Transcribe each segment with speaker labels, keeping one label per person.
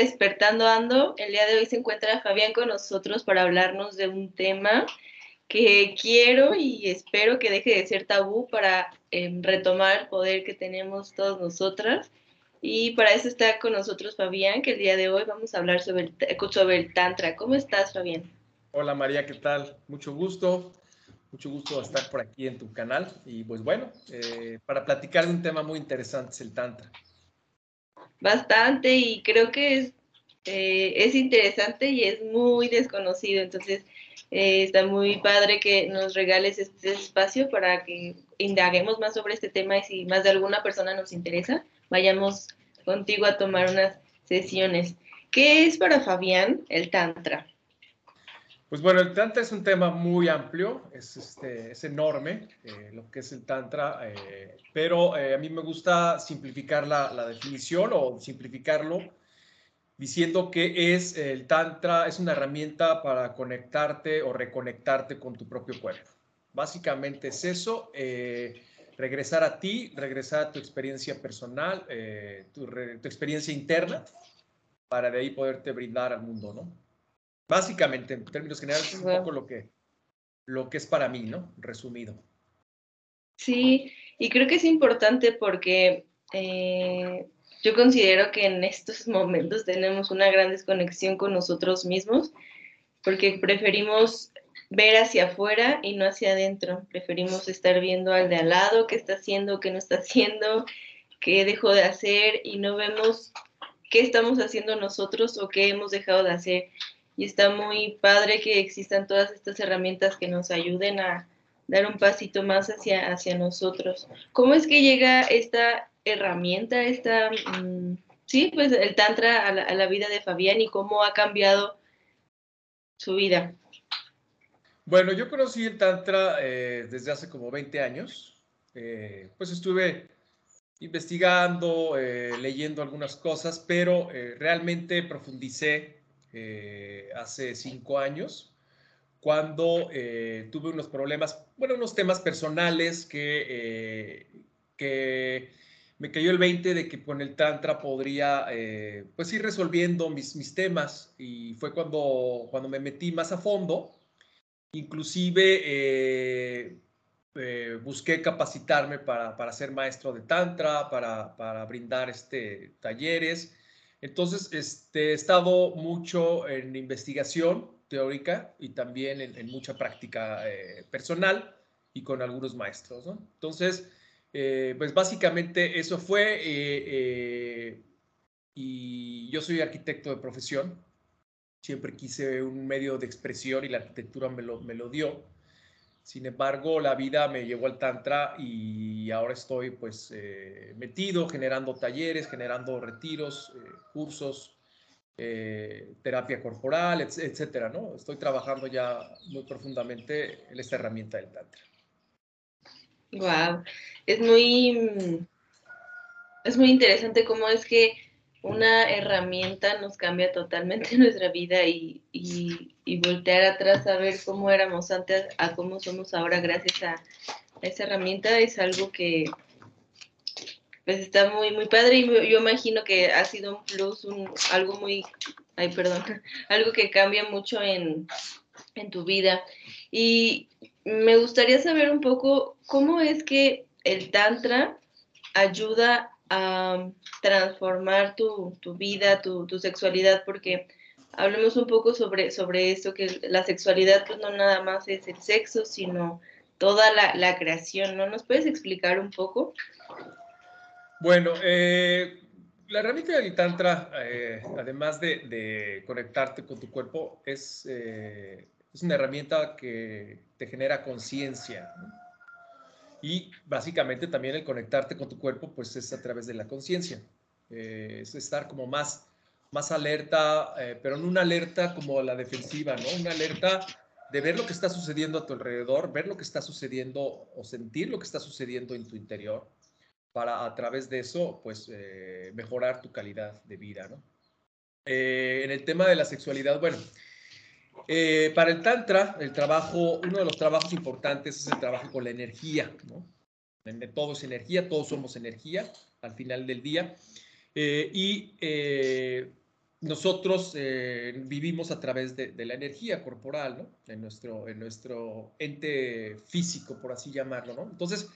Speaker 1: Despertando Ando. El día de hoy se encuentra Fabián con nosotros para hablarnos de un tema que quiero y espero que deje de ser tabú para em, retomar el poder que tenemos todas nosotras. Y para eso está con nosotros Fabián, que el día de hoy vamos a hablar sobre el, sobre el Tantra. ¿Cómo estás, Fabián?
Speaker 2: Hola María, ¿qué tal? Mucho gusto. Mucho gusto estar por aquí en tu canal. Y pues bueno, eh, para platicar de un tema muy interesante es el Tantra.
Speaker 1: Bastante, y creo que es, eh, es interesante y es muy desconocido. Entonces, eh, está muy padre que nos regales este espacio para que indaguemos más sobre este tema y si más de alguna persona nos interesa, vayamos contigo a tomar unas sesiones. ¿Qué es para Fabián el Tantra?
Speaker 2: Pues bueno, el Tantra es un tema muy amplio, es, este, es enorme eh, lo que es el Tantra, eh, pero a mí me gusta simplificar la, la definición o simplificarlo diciendo que es el Tantra, es una herramienta para conectarte o reconectarte con tu propio cuerpo. Básicamente es eso, eh, regresar a ti, regresar a tu experiencia personal, eh, tu, experiencia interna, para de ahí poderte brindar al mundo, ¿no? Básicamente, en términos generales, es un poco lo que, lo que es para mí, ¿no? Resumido.
Speaker 1: Sí, y creo que es importante porque eh, yo considero que en estos momentos tenemos una gran desconexión con nosotros mismos porque preferimos ver hacia afuera y no hacia adentro. Preferimos estar viendo al de al lado, qué está haciendo, qué no está haciendo, qué dejó de hacer y no vemos qué estamos haciendo nosotros o qué hemos dejado de hacer. Y está muy padre que existan todas estas herramientas que nos ayuden a dar un pasito más hacia, hacia nosotros. ¿Cómo es que llega esta herramienta esta, mm, sí, pues el Tantra a la, vida de Fabián y cómo ha cambiado su vida?
Speaker 2: Bueno, yo conocí el Tantra eh, desde hace como 20 años. Eh, pues estuve investigando, eh, leyendo algunas cosas, pero realmente profundicé hace cinco años cuando tuve unos problemas, bueno, unos temas personales que, que me cayó el 20 de que con el Tantra podría eh, pues ir resolviendo mis, mis temas y fue cuando, cuando me metí más a fondo. Inclusive eh, eh, busqué capacitarme para, para, ser maestro de Tantra, para, para brindar este, talleres. Entonces, este, he estado mucho en investigación teórica y también en, mucha práctica personal y con algunos maestros. Entonces, eh, pues básicamente eso fue, eh, eh, y yo soy arquitecto de profesión, siempre quise un medio de expresión y la arquitectura me lo, me lo dio. Sin embargo, la vida me llevó al Tantra y ahora estoy pues metido, generando talleres, generando retiros, cursos, terapia corporal, etcétera, ¿no? Estoy trabajando ya muy profundamente en esta herramienta del Tantra.
Speaker 1: Wow, es muy, es muy interesante cómo es que una herramienta nos cambia totalmente nuestra vida y, voltear atrás a ver cómo éramos antes a cómo somos ahora gracias a, esa herramienta es algo que pues está muy muy padre y yo imagino que ha sido un plus, un, algo muy, ay perdón, algo que cambia mucho en, en tu vida. Y me gustaría saber un poco cómo es que el Tantra ayuda a transformar tu, vida, tu, sexualidad, porque hablemos un poco sobre, sobre esto, que la sexualidad pues no nada más es el sexo, sino toda la, creación, ¿no? ¿Nos puedes explicar un poco?
Speaker 2: Bueno, eh, la herramienta del Tantra, eh, además de, conectarte con tu cuerpo, es eh, es una herramienta que te genera conciencia. Y básicamente también el conectarte con tu cuerpo, pues es a través de la conciencia. es estar como más, más alerta, pero no una alerta como la defensiva, ¿no? Una alerta de ver lo que está sucediendo a tu alrededor, ver lo que está sucediendo o sentir lo que está sucediendo en tu interior para a través de eso, pues, mejorar tu calidad de vida, ¿no? en el tema de la sexualidad, bueno, eh, para el Tantra, el trabajo, uno de los trabajos importantes es el trabajo con la energía, ¿no? Todo es energía, todos somos energía al final del día. Eh, y eh, nosotros vivimos a través de, la energía corporal, ¿no? En nuestro, en nuestro ente físico, por así llamarlo, ¿no? Entonces,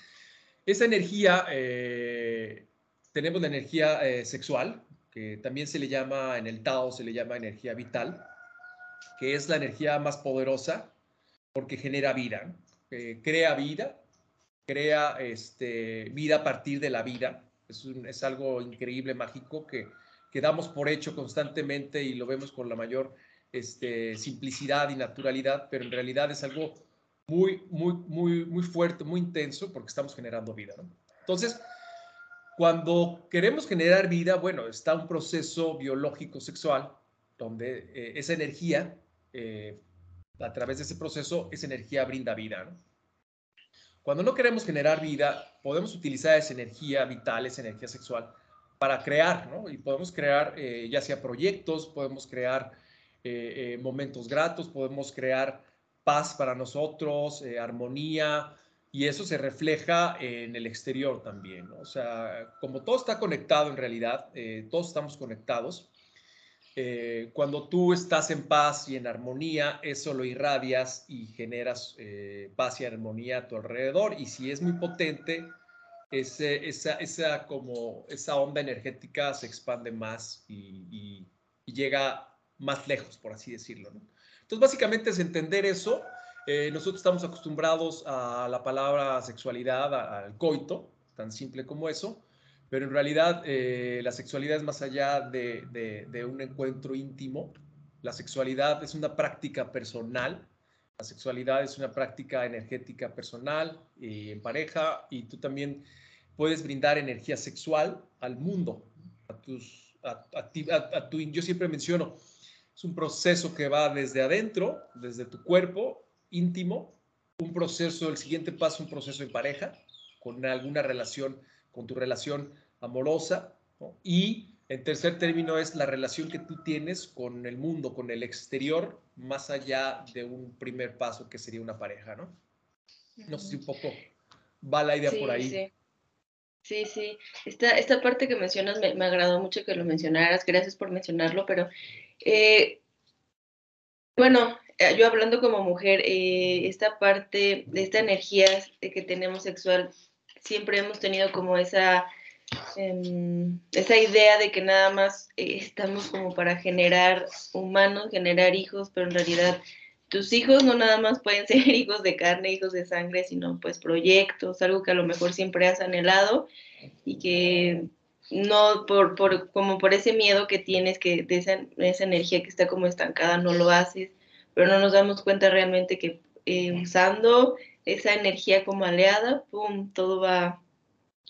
Speaker 2: esa energía, tenemos la energía sexual, que también se le llama, en el Tao se le llama energía vital, que es la energía más poderosa porque genera vida, eh, crea vida, crea este, vida a partir de la vida. Es, algo increíble, mágico, que, que, damos por hecho constantemente y lo vemos con la mayor este, simplicidad y naturalidad, pero en realidad es algo muy, muy, muy, muy fuerte, muy intenso, porque estamos generando vida. Entonces, cuando queremos generar vida, bueno, está un proceso biológico sexual donde eh, esa energía, eh, a través de ese proceso, esa energía brinda vida. Cuando no queremos generar vida, podemos utilizar esa energía vital, esa energía sexual, para crear, ¿no? Y podemos crear eh, ya sea proyectos, podemos crear momentos gratos, podemos crear paz para nosotros, armonía, y eso se refleja en el exterior también, ¿no? O sea, como todo está conectado en realidad, todos estamos conectados, eh, cuando tú estás en paz y en armonía, eso lo irradias y generas eh, paz y armonía a tu alrededor. Y si es muy potente, ese, esa, esa, como, esa onda energética se expande más y, llega más lejos, por así decirlo. Entonces, básicamente es entender eso. Eh, nosotros estamos acostumbrados a la palabra sexualidad, al coito, tan simple como eso pero en realidad eh, la sexualidad es más allá de, un encuentro íntimo. La sexualidad es una práctica personal. La sexualidad es una práctica energética personal y en pareja y tú también puedes brindar energía sexual al mundo, a tus, a, tu, yo siempre menciono, es un proceso que va desde adentro, desde tu cuerpo íntimo, un proceso, el siguiente paso, un proceso en pareja, con alguna relación, con tu relación amorosa, y en tercer término es la relación que tú tienes con el mundo, con el exterior, más allá de un primer paso que sería una pareja, ¿no? No sé si un poco va la idea por ahí.
Speaker 1: Sí. Sí, sí. Esta, esta parte que mencionas me, me, agradó mucho que lo mencionaras. Gracias por mencionarlo, pero eh, bueno, eh, yo hablando como mujer, eh, esta parte de esta energía que tenemos sexual, siempre hemos tenido como esa esa idea de que nada más eh, estamos como para generar humanos, generar hijos, pero en realidad tus hijos no nada más pueden ser hijos de carne, hijos de sangre, sino pues proyectos, algo que a lo mejor siempre has anhelado y que no por, por como por ese miedo que tienes que de esa, esa, energía que está como estancada no lo haces, pero no nos damos cuenta realmente que eh, usando esa energía como aliada, pum, todo va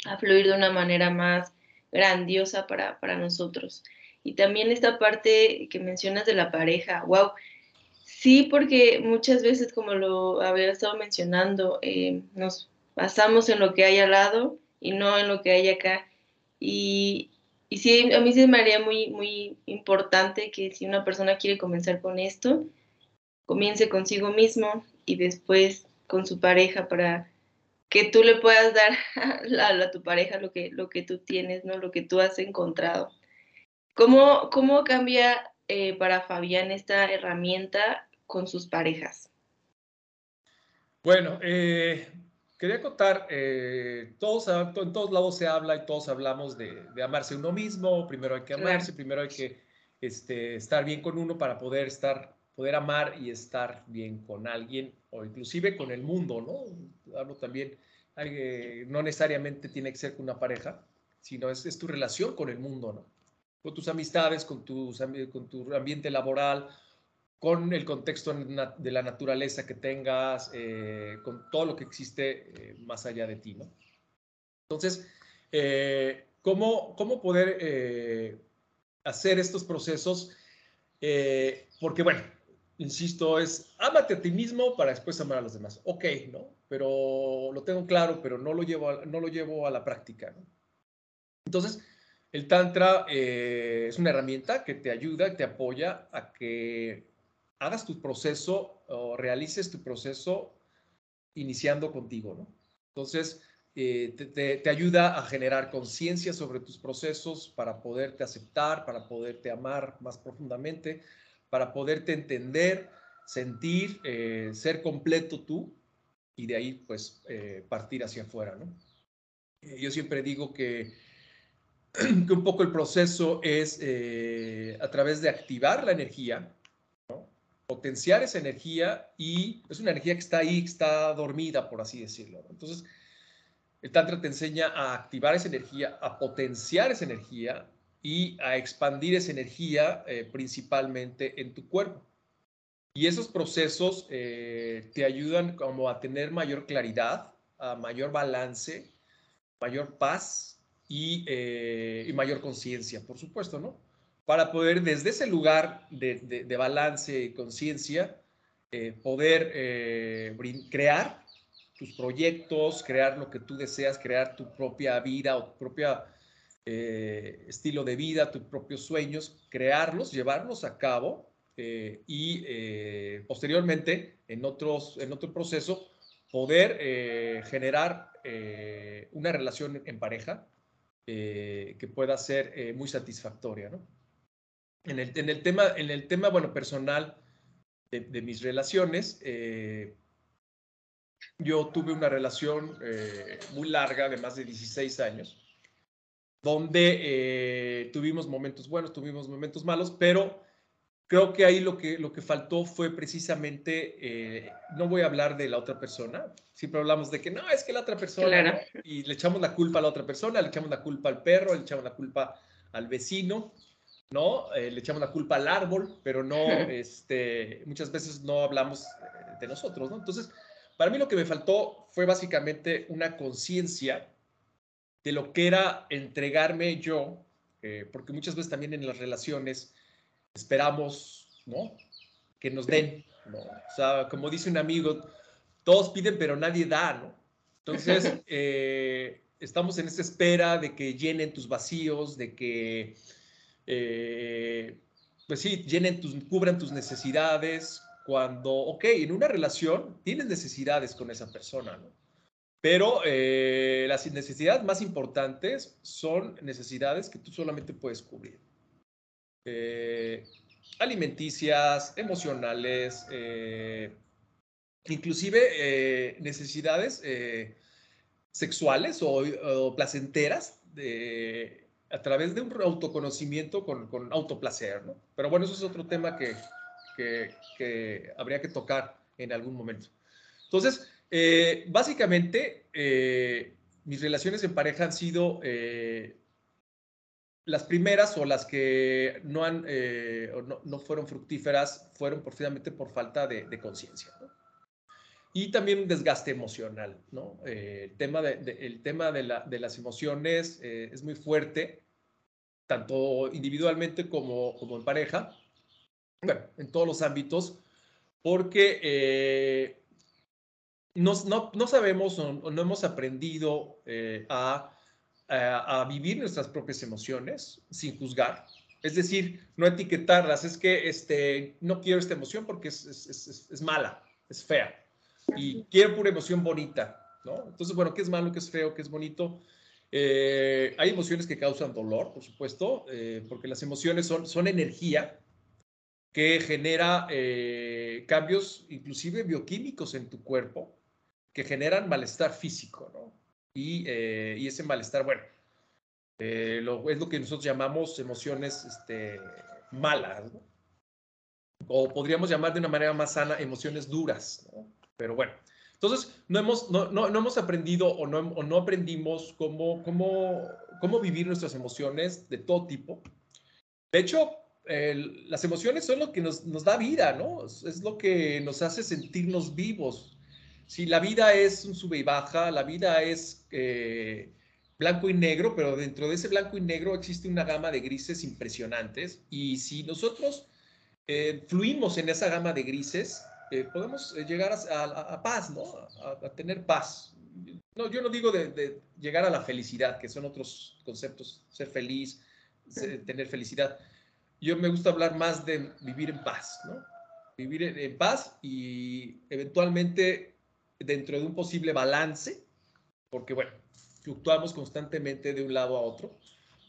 Speaker 1: a fluir de una manera más grandiosa para, nosotros. Y también esta parte que mencionas de la pareja, wow, sí, porque muchas veces, como lo había estado mencionando, eh, nos basamos en lo que hay al lado y no en lo que hay acá. Y, y sí, a mí se me haría muy, muy importante que si una persona quiere comenzar con esto, comience consigo mismo y después con su pareja para que tú le puedas dar a, tu pareja lo que, lo que tú tienes, ¿no? Lo que tú has encontrado. ¿Cómo, cómo cambia eh, para Fabián esta herramienta con sus parejas?
Speaker 2: Bueno, eh, quería contar, eh, todos, en todos lados se habla y todos hablamos de, amarse uno mismo, primero hay que amarse, primero hay que este, estar bien con uno para poder estar, poder amar y estar bien con alguien o inclusive con el mundo, ¿no? Hablo también, no necesariamente tiene que ser con una pareja, sino es, tu relación con el mundo, ¿no? Con tus amistades, con, tus, con tu ambiente laboral, con el contexto de la naturaleza que tengas, eh, con todo lo que existe eh, más allá de ti, ¿no? Entonces, eh, ¿cómo, cómo poder eh, hacer estos procesos? Eh, porque, bueno, insisto, es ámate a ti mismo para después amar a los demás. Ok, ¿no? Pero lo tengo claro, pero no lo llevo a, no lo llevo a la práctica. Entonces, el Tantra eh, es una herramienta que te ayuda, te apoya a que hagas tu proceso o realices tu proceso iniciando contigo, ¿no? Entonces, eh, te, ayuda a generar conciencia sobre tus procesos para poderte aceptar, para poderte amar más profundamente, para poderte entender, sentir, eh, ser completo tú y de ahí pues eh, partir hacia afuera, ¿no? yo siempre digo que, que, un poco el proceso es a través de activar la energía, potenciar esa energía y es una energía que está ahí, que está dormida, por así decirlo. Entonces, el Tantra te enseña a activar esa energía, a potenciar esa energía y a expandir esa energía eh, principalmente en tu cuerpo. Y esos procesos eh, te ayudan como a tener mayor claridad, a mayor balance, mayor paz y, eh, y mayor conciencia, por supuesto, ¿no? para poder desde ese lugar de, balance y conciencia poder crear tus proyectos, crear lo que tú deseas, crear tu propia vida o tu propio eh, estilo de vida, tus propios sueños, crearlos, llevarlos a cabo y posteriormente en, otros, en otro proceso poder generar una relación en pareja que pueda ser muy satisfactoria, ¿no? En el, en el, tema, en el tema, bueno, personal de, mis relaciones, eh, yo tuve una relación eh, muy larga de más de 16 años, donde eh, tuvimos momentos buenos, tuvimos momentos malos, pero creo que ahí lo que, lo que faltó fue precisamente, no voy a hablar de la otra persona, siempre hablamos de que no, es que la otra persona, y le echamos la culpa a la otra persona, le echamos la culpa al perro, le echamos la culpa al vecino, ¿no? Eh, le echamos la culpa al árbol, pero no, este, muchas veces no hablamos eh, de nosotros, ¿no? Entonces, para mí lo que me faltó fue básicamente una conciencia de lo que era entregarme yo, eh, porque muchas veces también en las relaciones esperamos, ¿no? Que nos den, ¿no? O sea, como dice un amigo, todos piden, pero nadie da, ¿no? Entonces, estamos en esa espera de que llenen tus vacíos, de que eh, pues sí, llenen tus, cubran tus necesidades. Cuando, ok, en una relación tienes necesidades con esa persona, ¿no? Pero eh, las necesidades más importantes son necesidades que tú solamente puedes cubrir. Eh, alimenticias, emocionales, inclusive necesidades sexuales o, o placenteras de, a través de un autoconocimiento con, con autoplacer, ¿no? Pero bueno, eso es otro tema que, que, habría que tocar en algún momento. Entonces, eh, básicamente, eh, mis relaciones en pareja han sido eh, las primeras o las que no, han, no, no, fueron fructíferas, fueron precisamente por falta de, conciencia. Y también desgaste emocional, ¿no? el tema, de, el tema la, de las emociones es muy fuerte tanto individualmente como, como en pareja, bueno, en todos los ámbitos, porque eh, no, no, sabemos o, no hemos aprendido eh, a, a, vivir nuestras propias emociones sin juzgar. Es decir, no etiquetarlas. Es que este, no quiero esta emoción porque es, es, es, mala, es fea. Y quiero pura emoción bonita. ¿no? Entonces, bueno, ¿qué es malo, qué es feo, qué es bonito? Eh, hay emociones que causan dolor, por supuesto, eh, porque las emociones son, son energía que genera eh, cambios inclusive bioquímicos en tu cuerpo que generan malestar físico, ¿no? Y, y ese malestar, bueno, lo, es lo que nosotros llamamos emociones este, malas, ¿no? O podríamos llamar de una manera más sana emociones duras, ¿no? Pero bueno, entonces, no hemos, no, no, hemos aprendido o no, no aprendimos cómo, cómo, cómo vivir nuestras emociones de todo tipo. De hecho, las emociones son lo que nos, nos, da vida, ¿no? Es lo que nos hace sentirnos vivos. Si la vida es un sube y baja, la vida es eh, blanco y negro, pero dentro de ese blanco y negro existe una gama de grises impresionantes y si nosotros eh, fluimos en esa gama de grises, eh, podemos eh, llegar a, paz, ¿no? A, tener paz. No, yo no digo de, llegar a la felicidad, que son otros conceptos, ser feliz, tener felicidad. Yo me gusta hablar más de vivir en paz, ¿no? Vivir en paz y eventualmente dentro de un posible balance, porque bueno, fluctuamos constantemente de un lado a otro,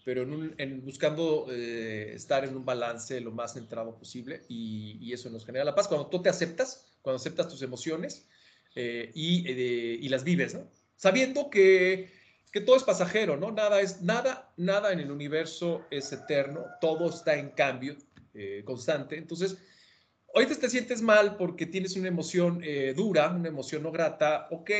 Speaker 2: pero en, buscando eh, estar en un balance lo más centrado posible y, eso nos genera la paz. Cuando tú te aceptas, cuando aceptas tus emociones eh, y, eh, y, las vives. Sabiendo que, que, todo es pasajero, ¿no? Nada, es, nada, nada en el universo es eterno, todo está en cambio constante. Entonces, hoy te sientes mal porque tienes una emoción dura, una emoción no grata, ok,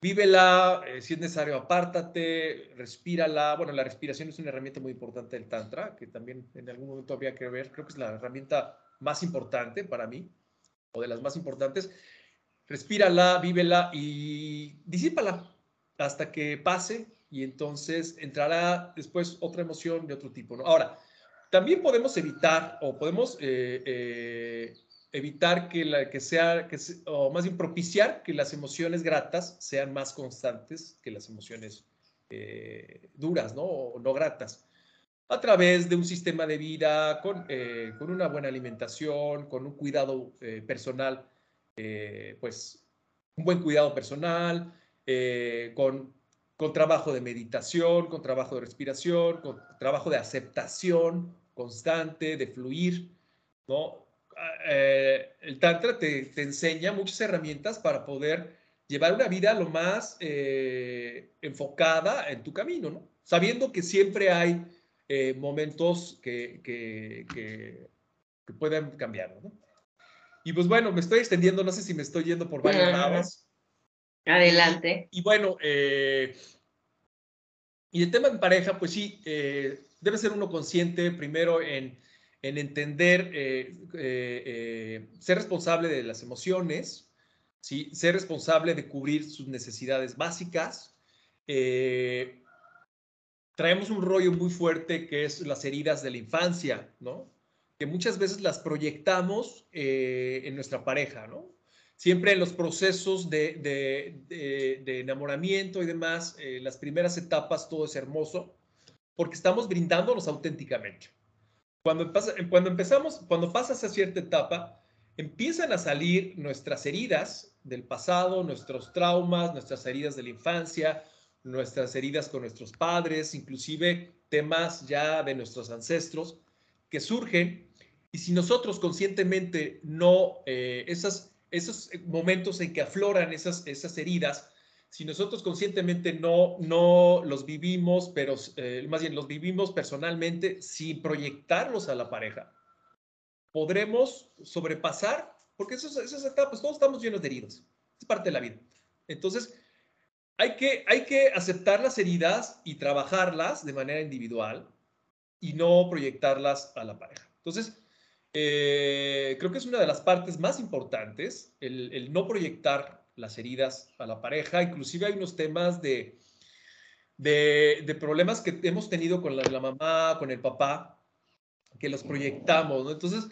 Speaker 2: Vívela, eh, si es necesario, apártate, respírala. Bueno, la respiración es una herramienta muy importante del Tantra, que también en algún momento había que ver, creo que es la herramienta más importante para mí, o de las más importantes. Respírala, vívela y disípala hasta que pase y entonces entrará después otra emoción de otro tipo. ¿no? Ahora, también podemos evitar o podemos eh, eh, evitar que, la, que sea, que, o más bien propiciar que las emociones gratas sean más constantes que las emociones eh, duras, ¿no? O no gratas. A través de un sistema de vida con, con una buena alimentación, con un cuidado personal, pues un buen cuidado personal, con, con trabajo de meditación, con trabajo de respiración, con trabajo de aceptación constante, de fluir, ¿no? Eh, el Tantra te, enseña muchas herramientas para poder llevar una vida lo más eh, enfocada en tu camino, ¿no? Sabiendo que siempre hay eh, momentos que, que, que, pueden cambiar, ¿no? Y pues bueno, me estoy extendiendo, no sé si me estoy yendo por varios lados.
Speaker 1: Adelante.
Speaker 2: Y, bueno, y el tema en pareja, pues sí, debe ser uno consciente primero en en entender, eh, eh, eh, ser responsable de las emociones, ¿sí? ser responsable de cubrir sus necesidades básicas. traemos un rollo muy fuerte que es las heridas de la infancia, ¿no? que muchas veces las proyectamos en nuestra pareja, ¿no? Siempre en los procesos de, de, enamoramiento y demás, las primeras etapas todo es hermoso, porque estamos brindándonos auténticamente. Cuando, cuando empezamos, cuando pasas a cierta etapa, empiezan a salir nuestras heridas del pasado, nuestros traumas, nuestras heridas de la infancia, nuestras heridas con nuestros padres, inclusive temas ya de nuestros ancestros que surgen. Y si nosotros conscientemente no, eh, esos momentos en que afloran esas, esas heridas, si nosotros conscientemente no, no los vivimos, pero eh, más bien los vivimos personalmente sin proyectarlos a la pareja, podremos sobrepasar, porque esas, esas etapas, todos estamos llenos de heridas, es parte de la vida. Entonces, hay que, hay que aceptar las heridas y trabajarlas de manera individual y no proyectarlas a la pareja. Entonces, eh, creo que es una de las partes más importantes, el, el no proyectar las heridas a la pareja. Inclusive hay unos temas de, de, problemas que hemos tenido con la, mamá, con el papá, que los proyectamos, Entonces,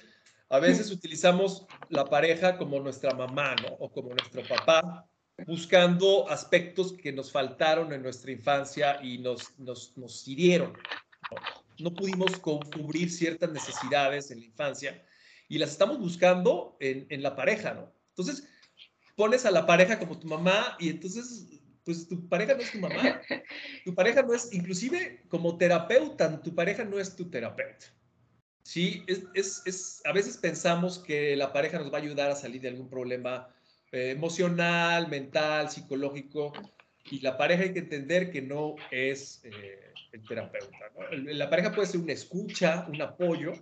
Speaker 2: a veces utilizamos la pareja como nuestra mamá, ¿no? O como nuestro papá, buscando aspectos que nos faltaron en nuestra infancia y nos, nos, nos hirieron. ¿no? Pudimos cubrir ciertas necesidades en la infancia y las estamos buscando en, en la pareja, ¿no? Entonces, pones a la pareja como tu mamá y entonces, pues tu pareja no es tu mamá. Tu pareja no es, inclusive como terapeuta, tu pareja no es tu terapeuta. Sí, es, es, es, a veces pensamos que la pareja nos va a ayudar a salir de algún problema eh, emocional, mental, psicológico, y la pareja hay que entender que no es eh, el terapeuta. La pareja puede ser una escucha, un apoyo,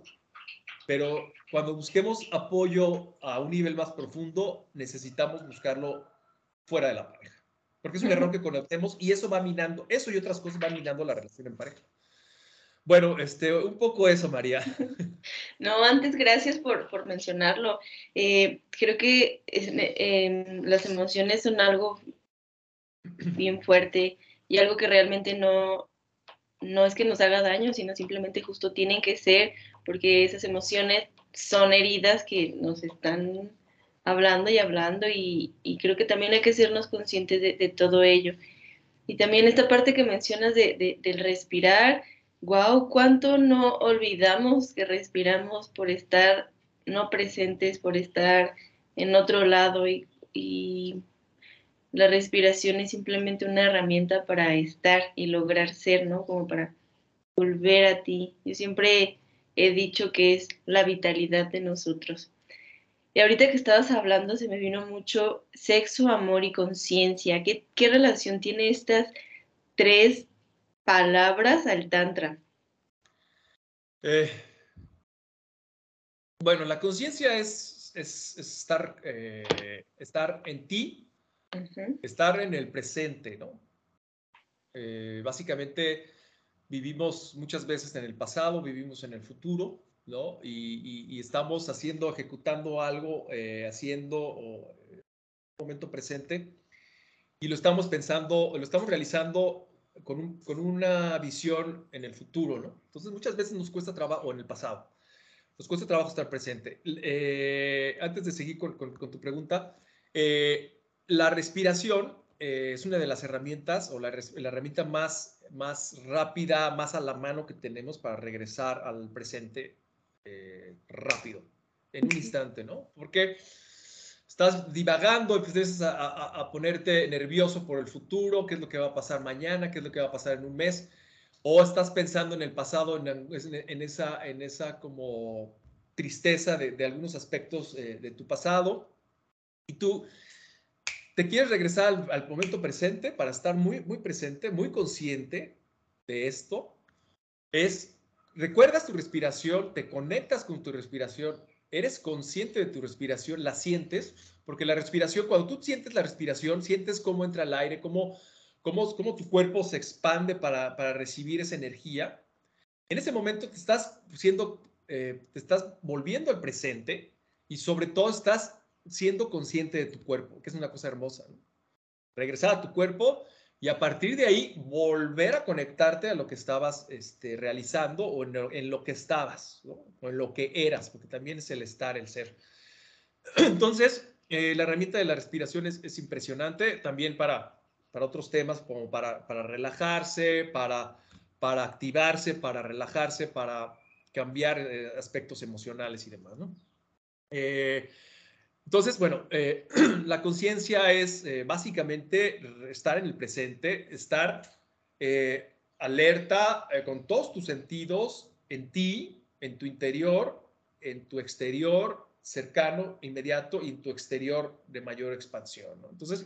Speaker 2: pero cuando busquemos apoyo a un nivel más profundo, necesitamos buscarlo fuera de la pareja. Porque es un error que conocemos y eso va minando, eso y otras cosas van minando la relación en pareja. Bueno, este, un poco eso, María.
Speaker 1: No, antes, gracias por, por mencionarlo. Eh, creo que las emociones son algo bien fuerte y algo que realmente no, no es que nos haga daño, sino simplemente justo tienen que ser, porque esas emociones son heridas que nos están hablando y hablando y, creo que también hay que sernos conscientes de, todo ello. Y también esta parte que mencionas de, del respirar, wow, cuánto no olvidamos que respiramos por estar no presentes, por estar en otro lado y, y la respiración es simplemente una herramienta para estar y lograr ser, ¿no? Como para volver a ti. Yo siempre he dicho que es la vitalidad de nosotros. Y ahorita que estabas hablando se me vino mucho sexo, amor y conciencia. ¿Qué, relación tiene estas tres palabras al Tantra?
Speaker 2: Eh, bueno, la conciencia es, estar, eh, estar en ti, estar en el presente, ¿no? Eh, básicamente vivimos muchas veces en el pasado, vivimos en el futuro ¿no? Y, estamos haciendo, ejecutando algo, eh, haciendo en eh, un momento presente y lo estamos pensando, lo estamos realizando con, con, una visión en el futuro, ¿no? Entonces muchas veces nos cuesta trabajo, o en el pasado, nos cuesta trabajo estar presente. Eh, antes de seguir con, con, tu pregunta, la respiración es una de las herramientas o la, la, herramienta más, más rápida, más a la mano que tenemos para regresar al presente eh, rápido, en un instante, ¿no? Porque estás divagando, empiezas a, ponerte nervioso por el futuro, qué es lo que va a pasar mañana, qué es lo que va a pasar en un mes, o estás pensando en el pasado, en, esa, en esa como tristeza de, algunos aspectos eh, de tu pasado, y tú te quieres regresar al, momento presente para estar muy, muy presente, muy consciente de esto, es recuerdas tu respiración, te conectas con tu respiración, eres consciente de tu respiración, la sientes, porque la respiración, cuando tú sientes la respiración, sientes cómo entra el aire, cómo, cómo, cómo tu cuerpo se expande para, para, recibir esa energía. En ese momento te estás siendo, eh, te estás volviendo al presente y sobre todo estás siendo consciente de tu cuerpo, que es una cosa hermosa. Regresar a tu cuerpo y a partir de ahí volver a conectarte a lo que estabas este, realizando o en lo, que estabas, o en lo que eras, porque también es el estar, el ser. Entonces, eh, la herramienta de la respiración es, impresionante también para, para otros temas, como para, para relajarse, para, para activarse, para relajarse, para cambiar eh, aspectos emocionales y demás. ¿no? Eh, entonces, bueno, eh, la conciencia es eh, básicamente estar en el presente, estar eh, alerta con todos tus sentidos en ti, en tu interior, en tu exterior cercano, inmediato y en tu exterior de mayor expansión. Entonces,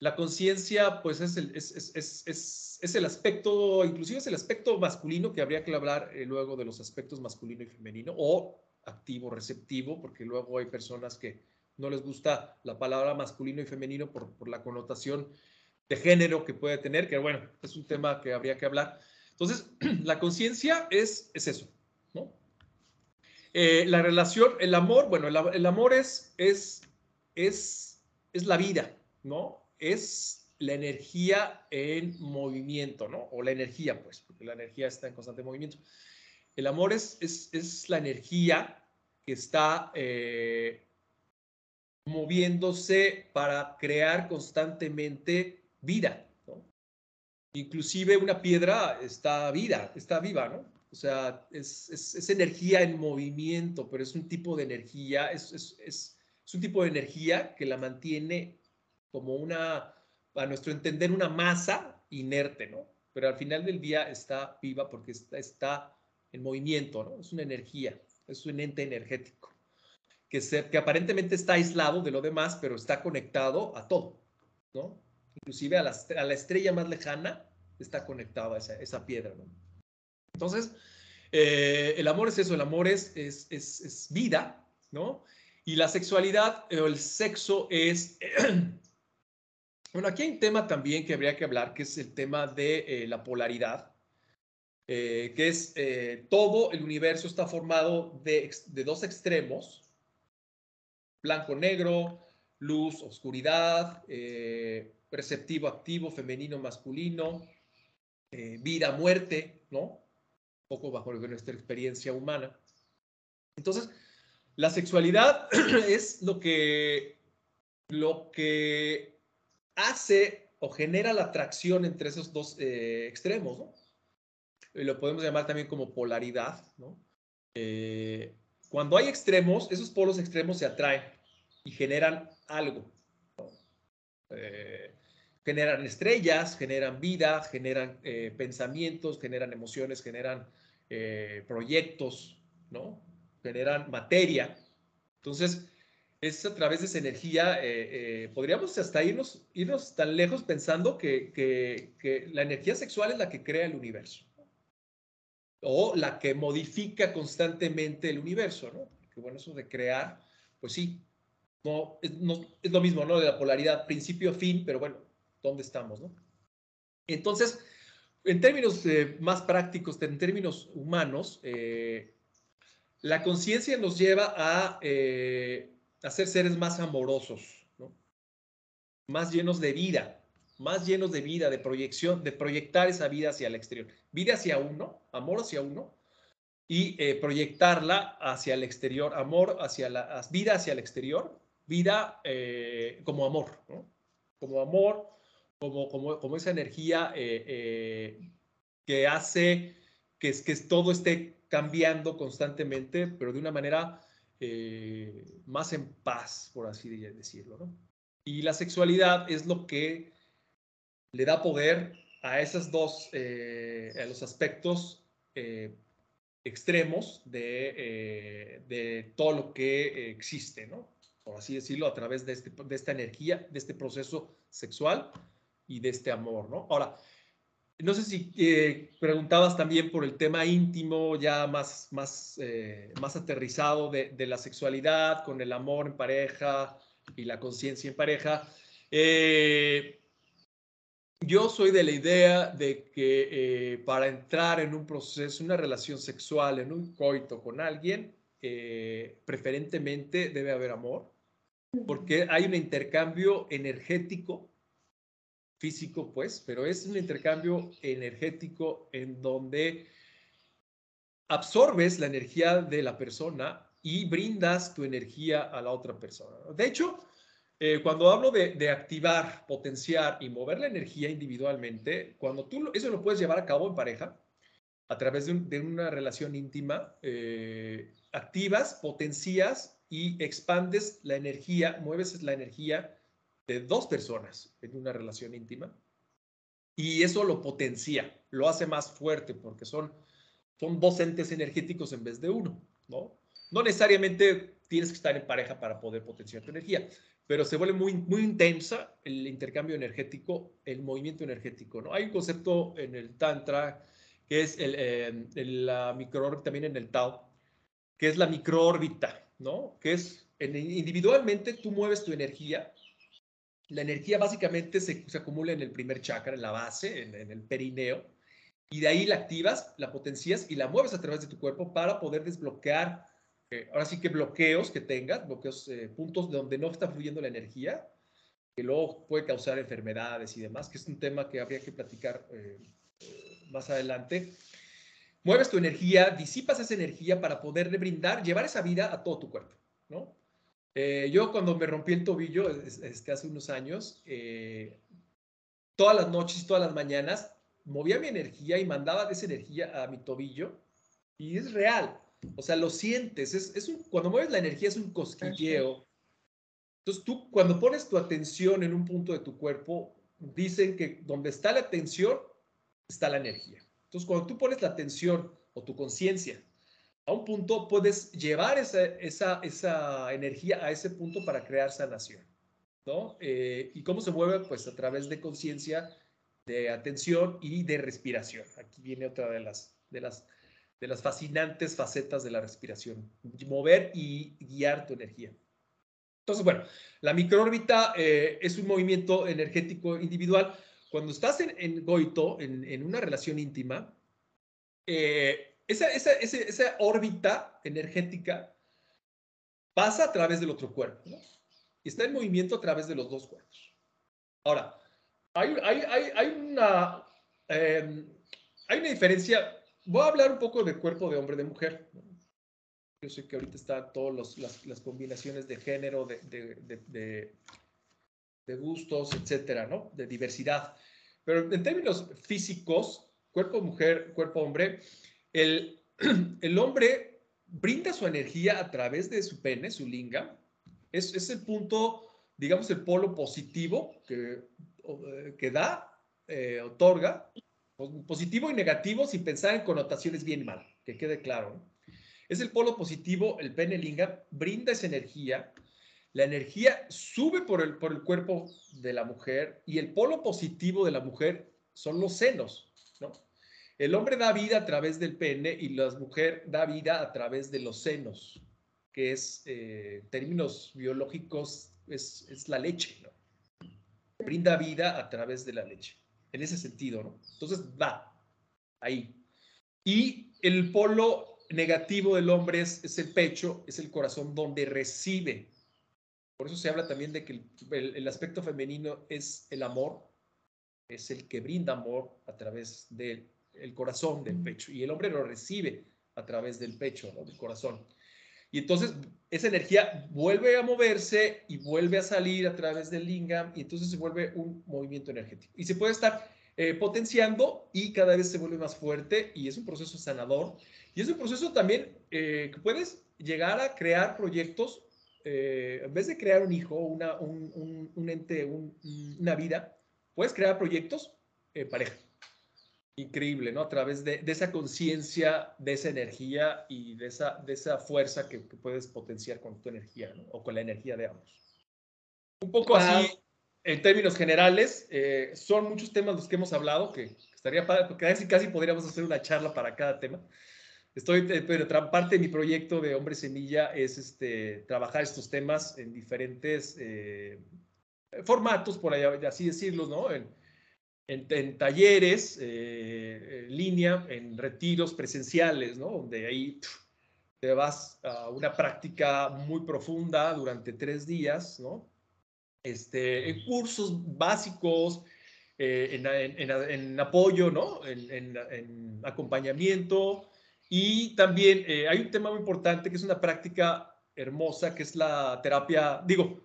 Speaker 2: la conciencia, pues es el, es, es, es, es, el aspecto, inclusive es el aspecto masculino que habría que hablar luego de los aspectos masculino y femenino, o activo, receptivo, porque luego hay personas que no les gusta la palabra masculino y femenino por, por la connotación de género que puede tener, que bueno, es un tema que habría que hablar. Entonces, la conciencia es, es eso, ¿no? Eh, la relación, el amor, bueno, el, amor es, es, es, es la vida, ¿no? Es la energía en movimiento, ¿no? O la energía, pues, porque la energía está en constante movimiento. El amor es, es, la energía que está eh, moviéndose para crear constantemente vida. Inclusive una piedra está vida, está viva, ¿no? O sea, es, energía en movimiento, pero es un tipo de energía, es, es, un tipo de energía que la mantiene como una, a nuestro entender, una masa inerte, ¿no? Pero al final del día está viva porque está, está en movimiento, ¿no? Es una energía, es un ente energético, que, que aparentemente está aislado de lo demás, pero está conectado a todo, ¿no? Inclusive a la, a la estrella más lejana está conectada esa, esa piedra, ¿no? Entonces, eh, el amor es eso, el amor es, es, es, vida, ¿no? Y la sexualidad o el sexo es... bueno, aquí hay un tema también que habría que hablar, que es el tema de eh, la polaridad, eh, que es eh, todo el universo está formado de, dos extremos, blanco-negro, luz, oscuridad, eh, receptivo, activo, femenino, masculino, vida, muerte, ¿no? Un poco bajo nuestra experiencia humana. Entonces, la sexualidad es lo que, lo que hace o genera la atracción entre esos dos extremos, ¿no? Lo podemos llamar también como polaridad, ¿no? Eh, cuando hay extremos, esos polos extremos se atraen y generan algo. Eh, generan estrellas, generan vida, generan eh, pensamientos, generan emociones, generan eh, proyectos, ¿no? Generan materia. Entonces, es a través de esa energía, podríamos hasta irnos, irnos tan lejos pensando que la energía sexual es la que crea el universo o la que modifica constantemente el universo, ¿no? Que bueno, eso de crear, pues sí, no es, lo mismo, ¿no? De la polaridad, principio-fin, pero bueno, ¿dónde estamos, no? Entonces, en términos eh, más prácticos, en términos humanos, eh, la conciencia nos lleva a, eh, a ser seres más amorosos, ¿no? Más llenos de vida, más llenos de vida, de proyección, de proyectar esa vida hacia el exterior. Vida hacia uno, amor hacia uno, y eh, proyectarla hacia el exterior, amor hacia la vida hacia el exterior, vida eh, como amor, ¿no? Como amor, como, como, como esa energía eh, que hace que, que todo esté cambiando constantemente, pero de una manera más en paz, por así decirlo. Y la sexualidad es lo que le da poder a esos dos, eh, a los aspectos eh, extremos de, eh, de, todo lo que existe, ¿no? Por así decirlo, a través de, este, de esta energía, de este proceso sexual y de este amor, ¿no? Ahora, no sé si preguntabas también por el tema íntimo, ya más, más, más aterrizado de, de, la sexualidad, con el amor en pareja y la conciencia en pareja. Yo soy de la idea de que eh, para entrar en un proceso, una relación sexual, en un coito con alguien, eh, preferentemente debe haber amor, porque hay un intercambio energético, físico pues, pero es un intercambio energético en donde absorbes la energía de la persona y brindas tu energía a la otra persona. De hecho, eh, cuando hablo de, activar, potenciar y mover la energía individualmente, cuando tú eso lo puedes llevar a cabo en pareja, a través de, una relación íntima, eh, activas, potencias y expandes la energía, mueves la energía de dos personas en una relación íntima y eso lo potencia, lo hace más fuerte porque son, son dos entes energéticos en vez de uno, ¿no? No necesariamente tienes que estar en pareja para poder potenciar tu energía, pero se vuelve muy, muy intensa el intercambio energético, el movimiento energético, ¿no? Hay un concepto en el Tantra que es el, eh, la microórbita, también en el Tao, que es la microórbita, ¿no? Que es, individualmente tú mueves tu energía, la energía básicamente se, se, acumula en el primer chakra, en la base, en, en el perineo, y de ahí la activas, la potencias y la mueves a través de tu cuerpo para poder desbloquear ahora sí que bloqueos que tengas, bloqueos, eh, puntos donde no está fluyendo la energía, que luego puede causar enfermedades y demás, que es un tema que habría que platicar eh, más adelante. Mueves tu energía, disipas esa energía para poderle brindar, llevar esa vida a todo tu cuerpo, ¿no? Eh, yo cuando me rompí el tobillo, este, hace unos años, todas las noches y todas las mañanas, movía mi energía y mandaba esa energía a mi tobillo y es real. O sea, lo sientes. Es, un, cuando mueves la energía es un cosquilleo. Entonces tú, cuando pones tu atención en un punto de tu cuerpo, dicen que donde está la atención, está la energía. Entonces, cuando tú pones la atención o tu conciencia a un punto, puedes llevar esa, esa, esa, energía a ese punto para crear sanación. ¿no? Eh, ¿Y cómo se mueve? Pues a través de conciencia, de atención y de respiración. Aquí viene otra de las, de las de las fascinantes facetas de la respiración, mover y guiar tu energía. Entonces, bueno, la microórbita eh, es un movimiento energético individual. Cuando estás en, goito, en, una relación íntima, eh, esa, esa, órbita energética pasa a través del otro cuerpo y está en movimiento a través de los dos cuerpos. Ahora, hay, hay, hay, hay una, em, hay una diferencia. Voy a hablar un poco de cuerpo de hombre de mujer. Yo sé que ahorita están todas las, combinaciones de género, de, gustos, etcétera, ¿no? De diversidad. Pero en términos físicos, cuerpo mujer, cuerpo hombre, el, hombre brinda su energía a través de su pene, su linga. Es, el punto, digamos, el polo positivo que, eh, da, eh, otorga, positivo y negativo sin pensar en connotaciones bien y mal, que quede claro. Es el polo positivo, el pene linga, brinda esa energía, la energía sube por el, por el cuerpo de la mujer y el polo positivo de la mujer son los senos, ¿no? El hombre da vida a través del pene y la mujer da vida a través de los senos, que es, eh, en términos biológicos, es, es, la leche, ¿no? Brinda vida a través de la leche, en ese sentido, ¿no? Entonces va ahí. Y el polo negativo del hombre es, es el pecho, es el corazón donde recibe. Por eso se habla también de que el, el aspecto femenino es el amor, es el que brinda amor a través del el corazón del pecho y el hombre lo recibe a través del pecho, del corazón. Y entonces esa energía vuelve a moverse y vuelve a salir a través del lingam y entonces se vuelve un movimiento energético. Y se puede estar eh, potenciando y cada vez se vuelve más fuerte y es un proceso sanador. Y es un proceso también eh, que puedes llegar a crear proyectos, eh, en vez de crear un hijo, una, un, un, ente, una vida, puedes crear proyectos pareja increíble, ¿no? A través de, esa conciencia, de esa energía y de esa, de esa fuerza que, puedes potenciar con tu energía, ¿no? O con la energía de ambos. Un poco así, en términos generales, eh, son muchos temas los que hemos hablado, que estaría padre, porque casi, casi podríamos hacer una charla para cada tema. Estoy, eh, pero parte de mi proyecto de Hombre Semilla es este, trabajar estos temas en diferentes eh, formatos, por así decirlo, ¿no? En, en, talleres, eh, en línea, en retiros presenciales, ¿no? Donde ahí te vas a una práctica muy profunda durante tres días, ¿no? Este, en cursos básicos, eh, en, apoyo, ¿no? En, acompañamiento. Y también eh, hay un tema muy importante que es una práctica hermosa, que es la terapia, digo,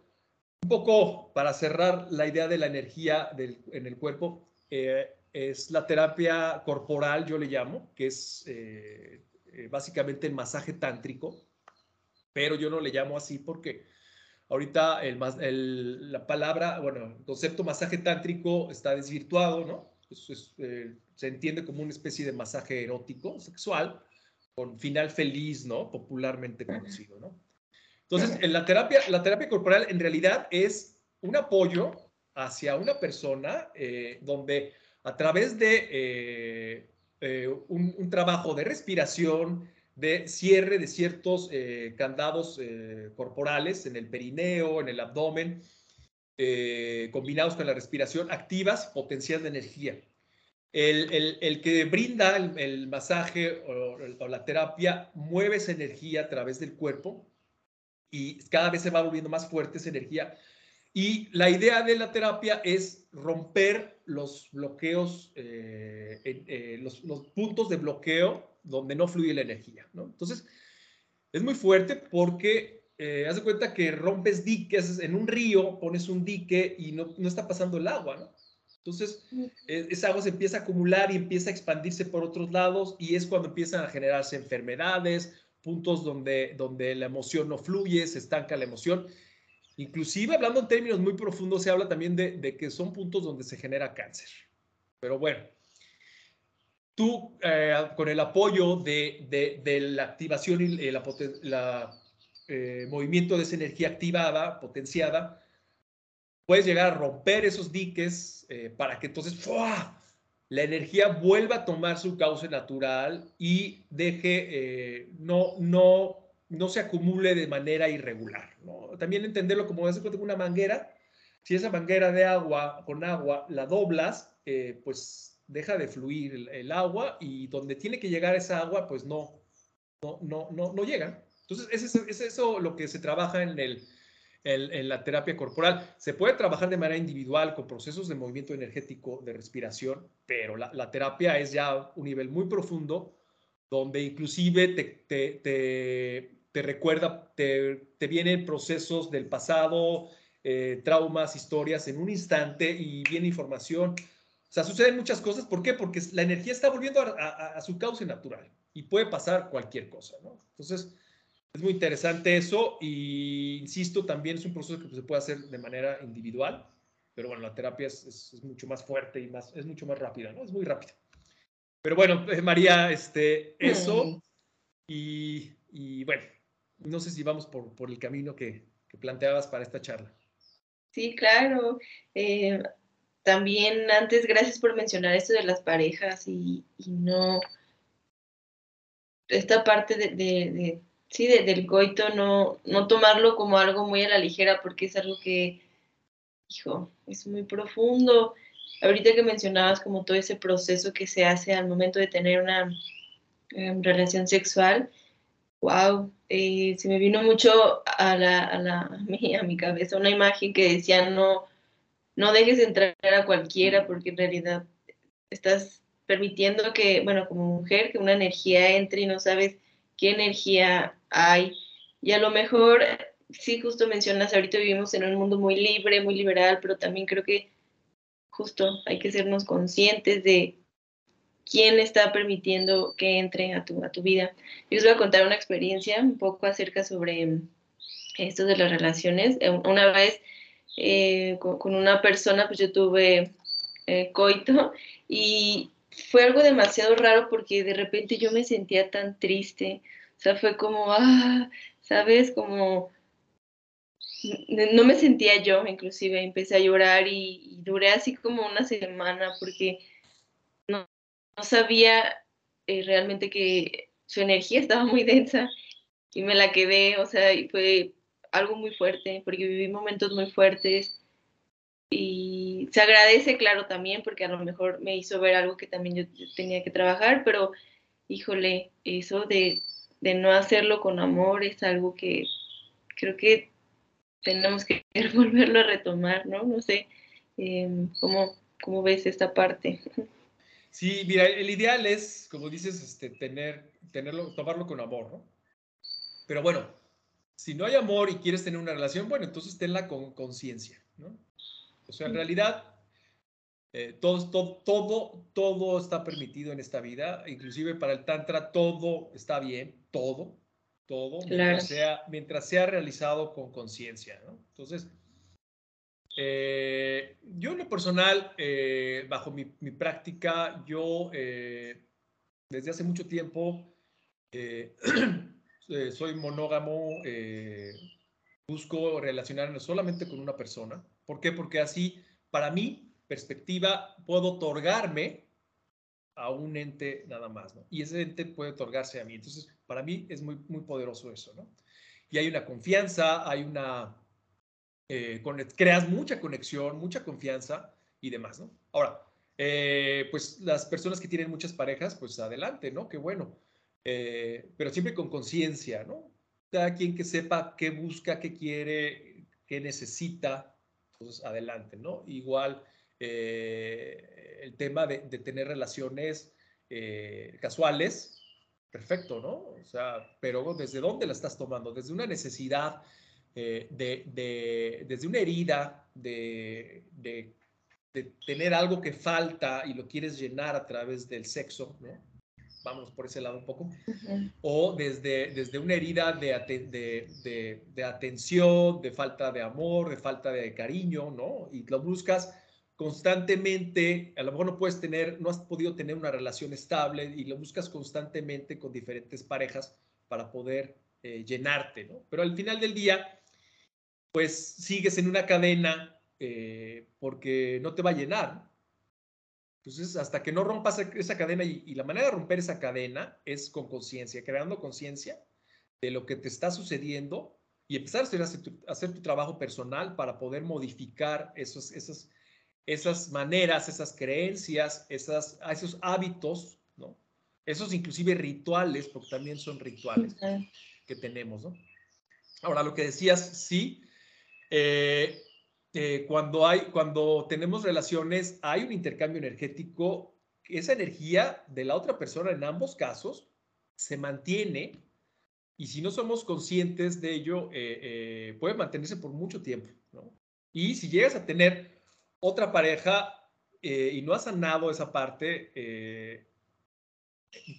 Speaker 2: un poco para cerrar la idea de la energía en el cuerpo, eh, es la terapia corporal, yo le llamo, que es eh, eh, básicamente el masaje tántrico, pero yo no le llamo así porque ahorita el, la palabra, bueno, el concepto masaje tántrico está desvirtuado, ¿no? se entiende como una especie de masaje erótico, sexual, con final feliz, ¿no? Popularmente conocido, ¿no? Entonces, en la terapia, la terapia corporal en realidad es un apoyo hacia una persona eh, donde a través de eh, eh, un, trabajo de respiración, de cierre de ciertos candados corporales en el perineo, en el abdomen, combinados con la respiración, activas potencial de energía. El, que brinda el, masaje o, la terapia mueve esa energía a través del cuerpo y cada vez se va volviendo más fuerte esa energía y la idea de la terapia es romper los bloqueos, eh, eh, los, puntos de bloqueo donde no fluye la energía. ¿no? Entonces, es muy fuerte porque eh, haz de cuenta que rompes diques en un río, pones un dique y no, no está pasando el agua. ¿no? Entonces, e, esa agua se empieza a acumular y empieza a expandirse por otros lados y es cuando empiezan a generarse enfermedades, puntos donde, donde la emoción no fluye, se estanca la emoción Inclusive, hablando en términos muy profundos, se habla también de, que son puntos donde se genera cáncer. Pero bueno, tú eh, con el apoyo de, la activación y el eh, movimiento de esa energía activada, potenciada, puedes llegar a romper esos diques eh, para que entonces la energía vuelva a tomar su cauce natural y deje, no, no no se acumule de manera irregular. ¿no? También entenderlo como cuenta una manguera. Si esa manguera de agua con agua la doblas, eh, pues deja de fluir el, agua y donde tiene que llegar esa agua, pues no, no, no, no, no llega. Entonces, es eso, es eso lo que se trabaja en el, en, la terapia corporal. Se puede trabajar de manera individual con procesos de movimiento energético, de respiración, pero la, terapia es ya un nivel muy profundo donde inclusive te, te, recuerda, te, vienen procesos del pasado, eh, traumas, historias en un instante y viene información. O sea, suceden muchas cosas. ¿Por qué? Porque la energía está volviendo a, a su cauce natural y puede pasar cualquier cosa, ¿no? Entonces, es muy interesante eso y insisto, también es un proceso que se puede hacer de manera individual, pero bueno, la terapia es, mucho más fuerte y más, es mucho más rápida, ¿no? Es muy rápida. Pero bueno, eh, María, este, eso y, bueno, no sé si vamos por, por el camino que, planteabas para esta charla.
Speaker 1: Sí, claro. Eh, también antes, gracias por mencionar esto de las parejas y, no esta parte de sí, del coito, no, no tomarlo como algo muy a la ligera, porque es algo que, hijo, es muy profundo. Ahorita que mencionabas como todo ese proceso que se hace al momento de tener una em, relación sexual, wow, eh, se me vino mucho a, la, a, la, a, mi, a mi cabeza una imagen que decía, no, no dejes entrar a cualquiera, porque en realidad estás permitiendo que, bueno, como mujer, que una energía entre y no sabes qué energía hay. Y a lo mejor, sí, justo mencionas, ahorita vivimos en un mundo muy libre, muy liberal, pero también creo que justo hay que sernos conscientes de quién está permitiendo que entre a tu, a tu vida. Yo os voy a contar una experiencia un poco acerca sobre esto de las relaciones. Eh, una vez eh, con, una persona, pues yo tuve eh, coito y fue algo demasiado raro porque de repente yo me sentía tan triste. O sea, fue como, ah, ¿sabes? Como, no me sentía yo, inclusive empecé a llorar y, duré así como una semana porque no, sabía eh, realmente que su energía estaba muy densa y me la quedé, o sea, fue algo muy fuerte porque viví momentos muy fuertes y se agradece, claro, también, porque a lo mejor me hizo ver algo que también yo tenía que trabajar, pero híjole, eso de, no hacerlo con amor es algo que creo que tenemos que volverlo a retomar, ¿no? No sé, em, ¿cómo, ¿cómo, ves esta parte?
Speaker 2: Sí, mira, el ideal es, como dices, este, tener, tenerlo, tomarlo con amor, ¿no? Pero bueno, si no hay amor y quieres tener una relación, bueno, entonces tenla con conciencia, ¿no? O sea, en realidad, eh, todo, todo, todo, está permitido en esta vida, inclusive para el Tantra todo está bien, todo, todo, mientras, sea, mientras sea realizado con conciencia, ¿no? Entonces, eh, yo en lo personal, eh, bajo mi, práctica, yo desde hace mucho tiempo soy monógamo, busco relacionarme solamente con una persona. ¿Por qué? Porque así, para mi perspectiva, puedo otorgarme a un ente nada más, ¿no? Y ese ente puede otorgarse a mí. Entonces, para mí es muy, muy poderoso eso, ¿no? Y hay una confianza, hay una... Eh, creas mucha conexión, mucha confianza y demás, ¿no? Ahora, eh, pues las personas que tienen muchas parejas, pues adelante, ¿no? Qué bueno. Eh, pero siempre con conciencia, ¿no? Cada quien que sepa qué busca, qué quiere, qué necesita, entonces, adelante, ¿no? Igual el tema de, tener relaciones casuales, perfecto, ¿no? O sea, pero ¿desde dónde la estás tomando? Desde una necesidad, eh, de, desde una herida, de, de, tener algo que falta y lo quieres llenar a través del sexo, ¿no? vámonos por ese lado un poco, o desde, desde una herida de, de, de, atención, de falta de amor, de falta de cariño, ¿no? Y lo buscas constantemente, a lo mejor no puedes tener, no has podido tener una relación estable y lo buscas constantemente con diferentes parejas para poder eh, llenarte, ¿no? Pero al final del día, pues sigues en una cadena eh, porque no te va a llenar, entonces, hasta que no rompas esa cadena y, la manera de romper esa cadena es con conciencia, creando conciencia de lo que te está sucediendo y empezar a hacer, tu, trabajo personal para poder modificar esos, esas, esas maneras, esas creencias, esas, esos hábitos, ¿no? Esos inclusive rituales, porque también son rituales que tenemos, ¿no? Ahora, lo que decías, sí, eh, eh, cuando, hay, cuando tenemos relaciones, hay un intercambio energético, esa energía de la otra persona en ambos casos se mantiene y si no somos conscientes de ello, eh, puede mantenerse por mucho tiempo. Y si llegas a tener otra pareja y no has sanado esa parte,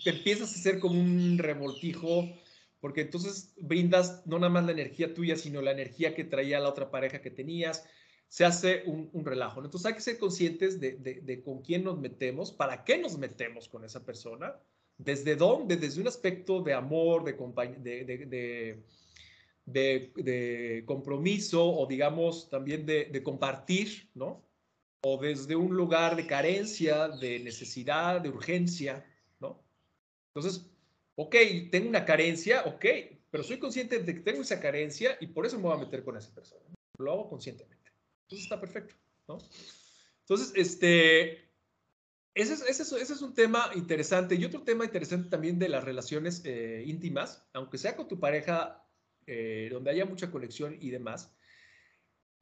Speaker 2: te empiezas a hacer como un revoltijo porque entonces brindas no nada más la energía tuya, sino la energía que traía la otra pareja que tenías. Se hace un, relajo. Entonces hay que ser conscientes de, con quién nos metemos, para qué nos metemos con esa persona, desde dónde, desde un aspecto de amor, de, de, compromiso o digamos también de, compartir, ¿no? O desde un lugar de carencia, de necesidad, de urgencia, ¿no? Entonces, ok, tengo una carencia, ok, pero soy consciente de que tengo esa carencia y por eso me voy a meter con esa persona. Lo hago conscientemente. Entonces está perfecto, ¿no? Entonces, este, ese es, ese, es, un tema interesante. Y otro tema interesante también de las relaciones eh, íntimas, aunque sea con tu pareja, eh, donde haya mucha conexión y demás,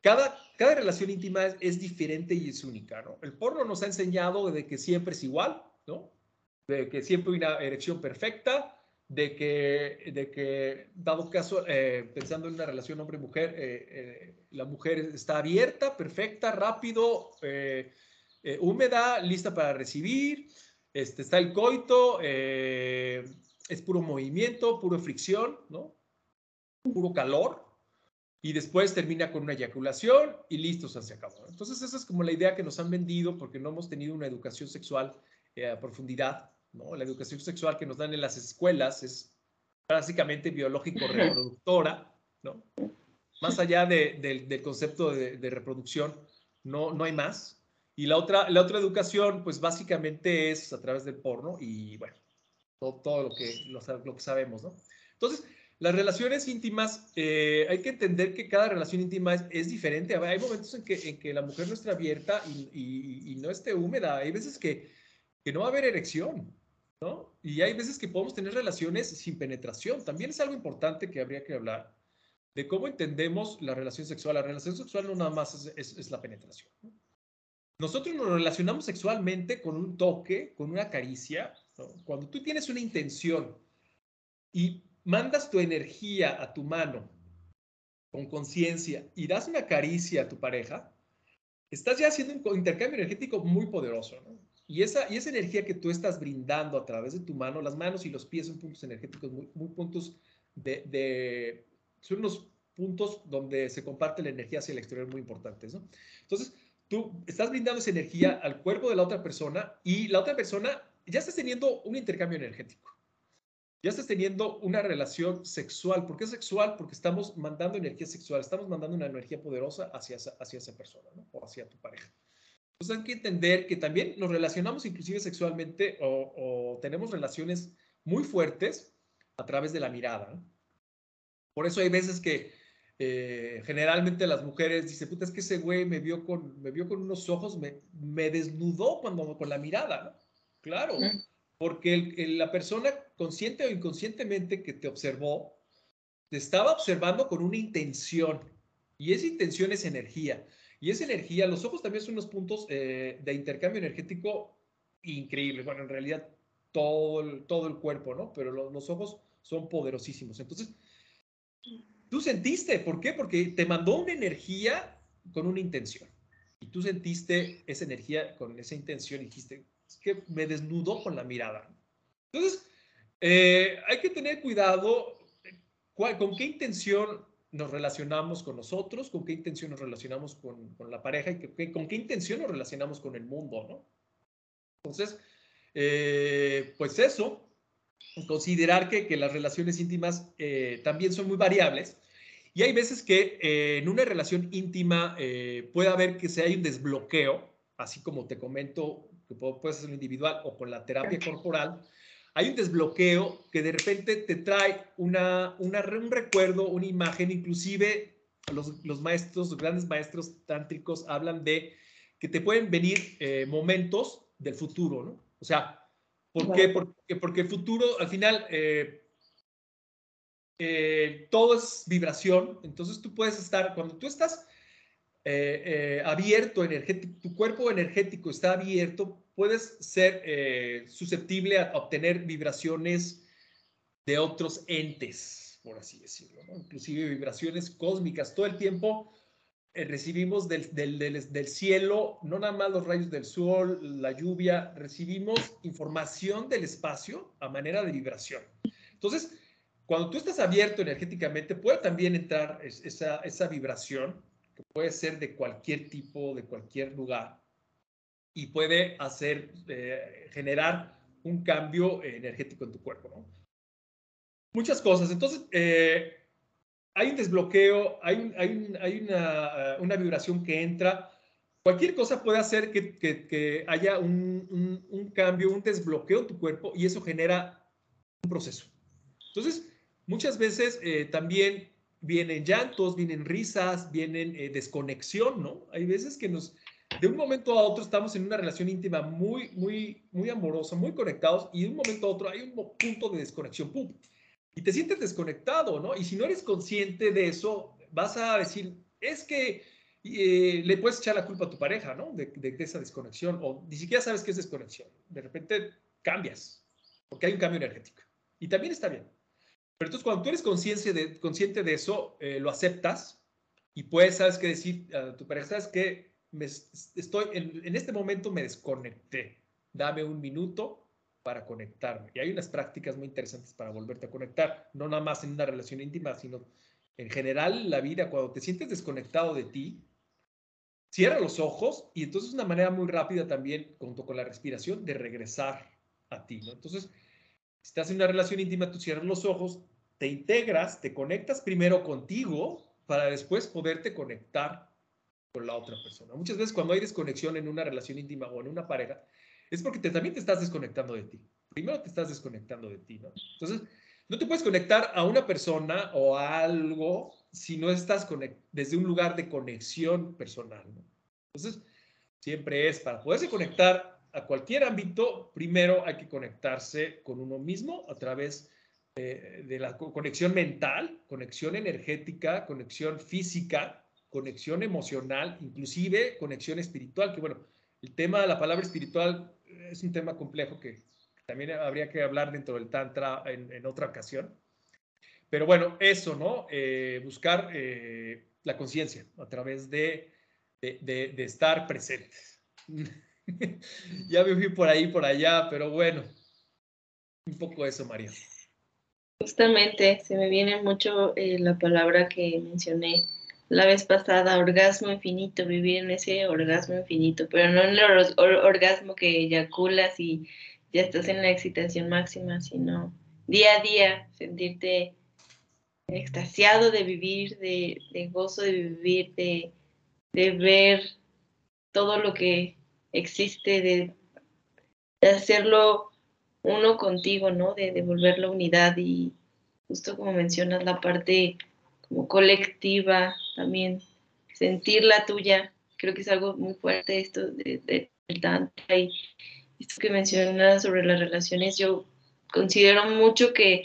Speaker 2: cada, cada relación íntima es, es, diferente y es única, ¿no? El porno nos ha enseñado de que siempre es igual, ¿no? De que siempre hay una erección perfecta, de que, de que dado caso, eh, pensando en una relación hombre-mujer, eh, eh, la mujer está abierta, perfecta, rápido, húmeda, lista para recibir, este, está el coito, es puro movimiento, puro fricción, ¿no? Puro calor, y después termina con una eyaculación y listo, se acabó. Entonces esa es como la idea que nos han vendido porque no hemos tenido una educación sexual a profundidad ¿no? La educación sexual que nos dan en las escuelas es básicamente biológico-reproductora, ¿no? Más allá del concepto de, reproducción, no, no hay más. Y la otra, la otra educación, pues básicamente es a través del porno y, bueno, todo, lo, que, lo, que sabemos, ¿no? Entonces, las relaciones íntimas, eh, hay que entender que cada relación íntima es, diferente. Hay momentos en que, en que la mujer no esté abierta y, y, no esté húmeda. Hay veces que, que no va a haber erección. Y hay veces que podemos tener relaciones sin penetración. También es algo importante que habría que hablar de cómo entendemos la relación sexual. La relación sexual no nada más es, la penetración. Nosotros nos relacionamos sexualmente con un toque, con una caricia. Cuando tú tienes una intención y mandas tu energía a tu mano con conciencia y das una caricia a tu pareja, estás ya haciendo un intercambio energético muy poderoso. Y esa, y esa energía que tú estás brindando a través de tu mano, las manos y los pies son puntos energéticos muy, muy puntos de, son unos puntos donde se comparte la energía hacia el exterior muy importantes, ¿no? Entonces, tú estás brindando esa energía al cuerpo de la otra persona y la otra persona ya estás teniendo un intercambio energético. Ya estás teniendo una relación sexual. ¿Por qué sexual? Porque estamos mandando energía sexual, estamos mandando una energía poderosa hacia esa, hacia esa persona. O hacia tu pareja. Entonces hay que entender que también nos relacionamos inclusive sexualmente o, tenemos relaciones muy fuertes a través de la mirada. Por eso hay veces que eh, generalmente las mujeres dicen, puta, es que ese güey me vio con, me vio con unos ojos, me, me desnudó cuando, con la mirada. Claro, porque la persona consciente o inconscientemente que te observó, te estaba observando con una intención. Y esa intención es energía. Y esa energía, los ojos también son unos puntos eh, de intercambio energético increíbles. Bueno, en realidad todo el, todo el cuerpo, ¿no? Pero los ojos son poderosísimos. Entonces, tú sentiste, ¿por qué? Porque te mandó una energía con una intención. Y tú sentiste esa energía con esa intención y dijiste, es que me desnudó con la mirada. Entonces, eh, hay que tener cuidado con qué intención nos relacionamos con nosotros, con qué intención nos relacionamos con, con la pareja y con qué intención nos relacionamos con el mundo, ¿no? Entonces, eh, pues eso, considerar que, que las relaciones íntimas eh, también son muy variables y hay veces que eh, en una relación íntima puede haber que se hay un desbloqueo, así como te comento, que puede ser individual o con la terapia corporal, hay un desbloqueo que de repente te trae una, una un recuerdo, una imagen, inclusive los, los, maestros, los grandes maestros tántricos hablan de que te pueden venir eh, momentos del futuro, ¿no? O sea, ¿por qué? Porque, porque el futuro, al final, eh, eh, todo es vibración, entonces tú puedes estar, cuando tú estás abierto, tu cuerpo energético está abierto, puedes ser susceptible a obtener vibraciones de otros entes, por así decirlo, inclusive vibraciones cósmicas. Todo el tiempo recibimos del, del, del, cielo, no nada más los rayos del sol, la lluvia, recibimos información del espacio a manera de vibración. Entonces, cuando tú estás abierto energéticamente, puede también entrar esa, esa vibración, que puede ser de cualquier tipo, de cualquier lugar, y puede hacer, eh, generar un cambio energético en tu cuerpo. Muchas cosas. Entonces, eh, hay un desbloqueo, hay, hay, una, una, vibración que entra. Cualquier cosa puede hacer que, que, haya un, un, cambio, un desbloqueo en tu cuerpo y eso genera un proceso. Entonces, Muchas veces eh, también vienen llantos, vienen risas, vienen desconexión, ¿no? Hay veces que nos, de un momento a otro estamos en una relación íntima muy, muy, muy amorosa, muy conectados y de un momento a otro hay un punto de desconexión, ¡pum! Y te sientes desconectado, ¿no? Y si no eres consciente de eso, vas a decir, es que eh, le puedes echar la culpa a tu pareja, ¿no? De, esa desconexión, o ni siquiera sabes qué es desconexión. De repente cambias, porque hay un cambio energético. Y también está bien. Pero entonces cuando tú eres consciente de, consciente de eso, eh, lo aceptas y puedes, sabes qué decir a tu pareja, sabes que estoy, en, este momento me desconecté, dame un minuto para conectarme. Y hay unas prácticas muy interesantes para volverte a conectar, no nada más en una relación íntima, sino en general la vida, cuando te sientes desconectado de ti, cierra los ojos y entonces es una manera muy rápida también, junto con la respiración, de regresar a ti. Entonces, si estás en una relación íntima, tú cierras los ojos, te integras, te conectas primero contigo para después poderte conectar con la otra persona. Muchas veces cuando hay desconexión en una relación íntima o en una pareja, es porque también te estás desconectando de ti. Primero te estás desconectando de ti, ¿no? Entonces, no te puedes conectar a una persona o a algo si no estás desde un lugar de conexión personal, ¿no? Entonces, siempre es para poderse conectar a cualquier ámbito, primero hay que conectarse con uno mismo a través de de la conexión mental, conexión energética, conexión física, conexión emocional, inclusive conexión espiritual, que bueno, el tema de la palabra espiritual es un tema complejo que también habría que hablar dentro del Tantra en, otra ocasión. Pero bueno, eso, ¿no? Eh, buscar eh, la conciencia a través de, de, de estar presentes. ya me fui por ahí, por allá, pero bueno, un poco eso, María.
Speaker 1: Justamente, se me viene mucho eh, la palabra que mencioné la vez pasada, orgasmo infinito, vivir en ese orgasmo infinito, pero no en el orgasmo que eyaculas y ya estás en la excitación máxima, sino día a día sentirte extasiado de vivir, de, gozo de vivir, de, ver todo lo que existe, de, de hacerlo uno contigo, ¿no? De devolver la unidad y justo como mencionas la parte como colectiva también, sentir la tuya, creo que es algo muy fuerte esto de, de, Tantra y esto que mencionas sobre las relaciones, yo considero mucho que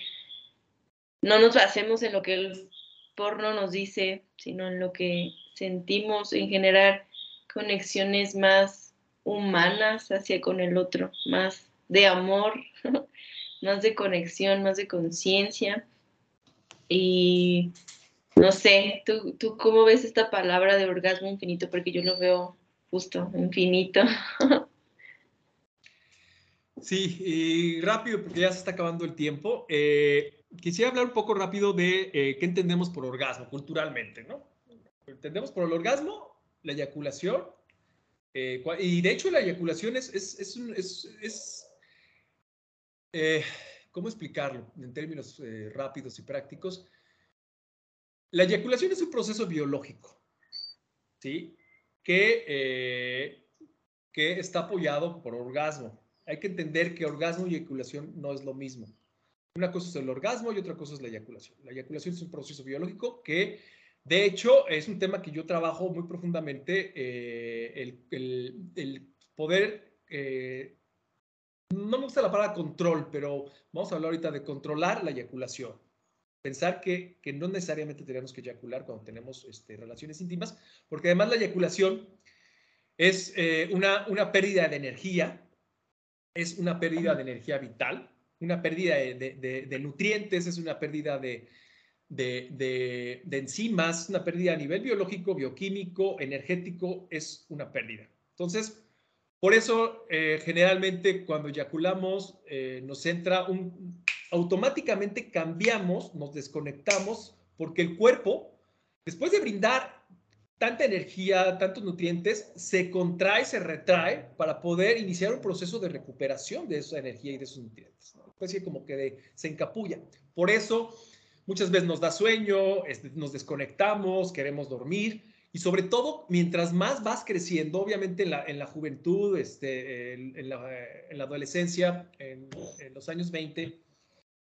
Speaker 1: no nos basemos en lo que el porno nos dice, sino en lo que sentimos en generar conexiones más humanas hacia con el otro, más de amor, más de conexión, más de conciencia. Y no sé, ¿tú, ¿tú cómo ves esta palabra de orgasmo infinito? Porque yo lo veo justo, infinito.
Speaker 2: Sí, y rápido, porque ya se está acabando el tiempo. Eh, quisiera hablar un poco rápido de eh, qué entendemos por orgasmo culturalmente, ¿no? Entendemos por el orgasmo la eyaculación, eh, y de hecho la eyaculación es, es, es, es eh, ¿Cómo explicarlo en términos rápidos y prácticos? La eyaculación es un proceso biológico, ¿sí? Que, eh, que está apoyado por orgasmo. Hay que entender que orgasmo y eyaculación no es lo mismo. Una cosa es el orgasmo y otra cosa es la eyaculación. La eyaculación es un proceso biológico que, de hecho, es un tema que yo trabajo muy profundamente, el, el, el, poder no me gusta la palabra control, pero vamos a hablar ahorita de controlar la eyaculación. Pensar que, que no necesariamente tenemos que eyacular cuando tenemos este, relaciones íntimas, porque además la eyaculación es eh, una, una pérdida de energía, es una pérdida de energía vital, una pérdida de, nutrientes, es una pérdida de, de, enzimas, una pérdida a nivel biológico, bioquímico, energético, es una pérdida. Entonces, por eso eh, generalmente cuando eyaculamos eh, nos entra un, automáticamente cambiamos, nos desconectamos, porque el cuerpo, después de brindar tanta energía, tantos nutrientes, se contrae, se retrae para poder iniciar un proceso de recuperación de esa energía y de esos nutrientes. ¿no? Especie como que se encapulla. Por eso muchas veces nos da sueño, nos desconectamos, queremos dormir. Y sobre todo, mientras más vas creciendo, obviamente en la, en la juventud, este, en, la, en, la, adolescencia, en, en los años 20,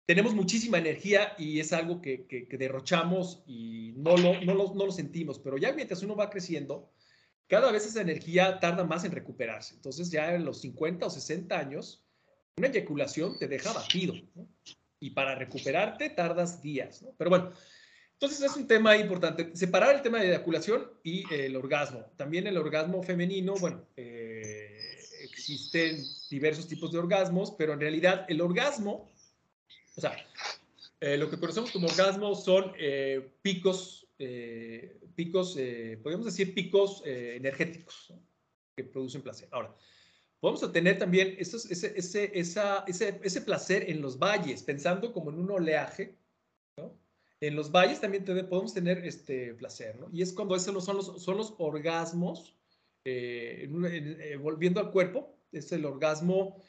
Speaker 2: tenemos muchísima energía y es algo que, que, derrochamos y no lo, no, lo, no lo, sentimos, pero ya mientras uno va creciendo, cada vez esa energía tarda más en recuperarse. Entonces ya en los 50 o 60 años, una eyaculación te deja batido y para recuperarte tardas días. ¿no? Pero bueno, entonces es un tema importante, separar el tema de eyaculación y el orgasmo. También el orgasmo femenino, bueno, eh, existen diversos tipos de orgasmos, pero en realidad el orgasmo o sea, eh, lo que conocemos como orgasmo son eh, picos, eh, picos, podemos decir picos energéticos que producen placer. Ahora, podemos tener también ese, ese, esa, ese, ese, placer en los valles, pensando como en un oleaje. En los valles también podemos tener este placer, ¿no? Y es cuando esos son los, son los orgasmos, volviendo al cuerpo, es el orgasmo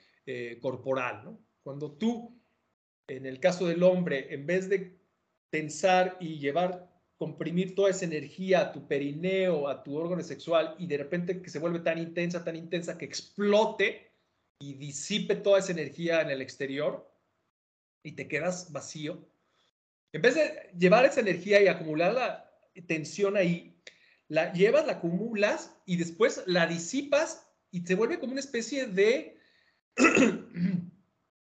Speaker 2: corporal, ¿no? Cuando tú en el caso del hombre, en vez de tensar y llevar, comprimir toda esa energía a tu perineo, a tu órgano sexual, y de repente que se vuelve tan intensa, tan intensa, que explote y disipe toda esa energía en el exterior y te quedas vacío, en vez de llevar esa energía y acumular la tensión ahí, la llevas, la acumulas y después la disipas y se vuelve como una especie de